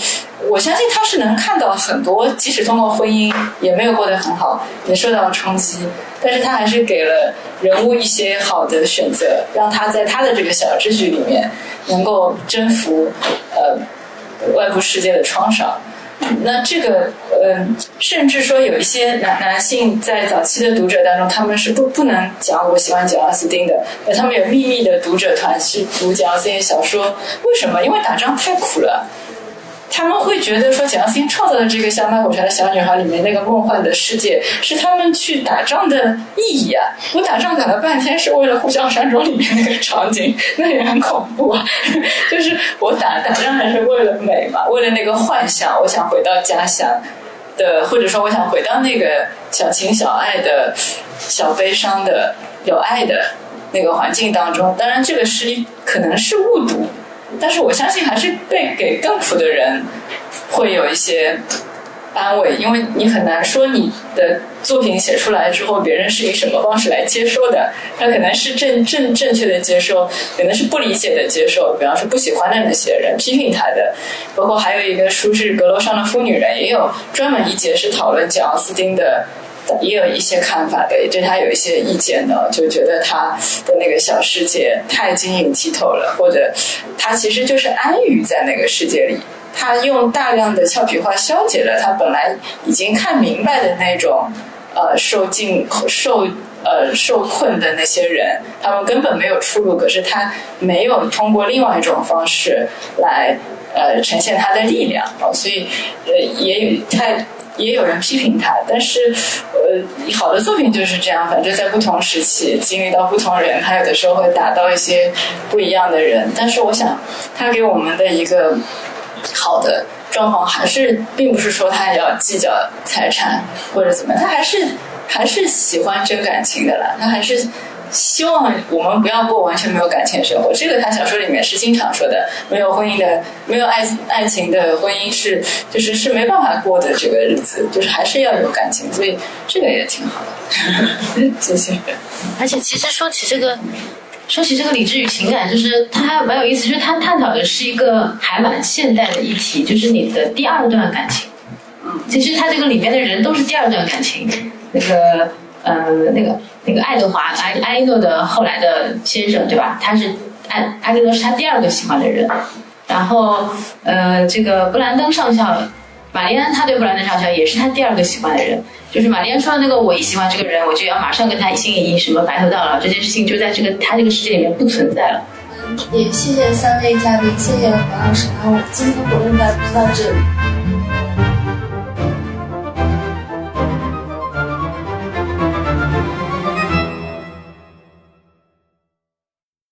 我相信他是能看到很多，即使通过婚姻也没有过得很好，也受到了冲击，但是他还是给了人物一些好的选择，让他在他的这个小秩序里面能够征服呃外部世界的创伤。那这个，嗯，甚至说有一些男男性在早期的读者当中，他们是不不能讲我喜欢讲奥斯汀的，那他们有秘密的读者团去读讲奥斯汀小说，为什么？因为打仗太苦了。他们会觉得说，简奥斯汀创造的这个像卖火柴的小女孩里面那个梦幻的世界，是他们去打仗的意义啊！我打仗打了半天是为了《呼啸山庄》里面那个场景，那也很恐怖啊！就是我打打仗还是为了美嘛，为了那个幻想，我想回到家乡的，或者说我想回到那个小情小爱的、小悲伤的、有爱的那个环境当中。当然，这个是可能是误读。但是我相信，还是被给更苦的人会有一些安慰，因为你很难说你的作品写出来之后，别人是以什么方式来接收的。他可能是正正正确的接收，可能是不理解的接受。比方说不喜欢的那些人，批评他的，包括还有一个书是《阁楼上的疯女人》，也有专门一节是讨论简奥斯汀的。也有一些看法的，也对他有一些意见的，就觉得他的那个小世界太晶莹剔透了，或者他其实就是安于在那个世界里，他用大量的俏皮话消解了他本来已经看明白的那种呃受尽受呃受困的那些人，他们根本没有出路，可是他没有通过另外一种方式来呃呈现他的力量啊，所以呃也有太。也有人批评他，但是，呃，好的作品就是这样，反正在不同时期经历到不同人，他有的时候会打到一些不一样的人。但是，我想他给我们的一个好的。状况还是并不是说他要计较财产或者怎么样，他还是还是喜欢真感情的啦，他还是。希望我们不要过完全没有感情的生活，这个他小说里面是经常说的。没有婚姻的，没有爱爱情的婚姻是，就是是没办法过的这个日子，就是还是要有感情，所以这个也挺好的。[LAUGHS] 谢谢。而且其实说起这个，说起这个理智与情感，就是它还蛮有意思，就是它探讨的是一个还蛮现代的议题，就是你的第二段感情。嗯其实它这个里面的人都是第二段感情，那个。呃，那个那个爱德华埃埃诺的后来的先生，对吧？他是爱埃诺是他第二个喜欢的人。然后呃，这个布兰登上校，玛丽安他对布兰登上校也是他第二个喜欢的人。就是玛丽安说的那个我一喜欢这个人，我就要马上跟他一心一意，什么白头到老这件事情就在这个他这个世界里面不存在了。也谢谢三位嘉宾，谢谢何老师，然后今天活动就到这里。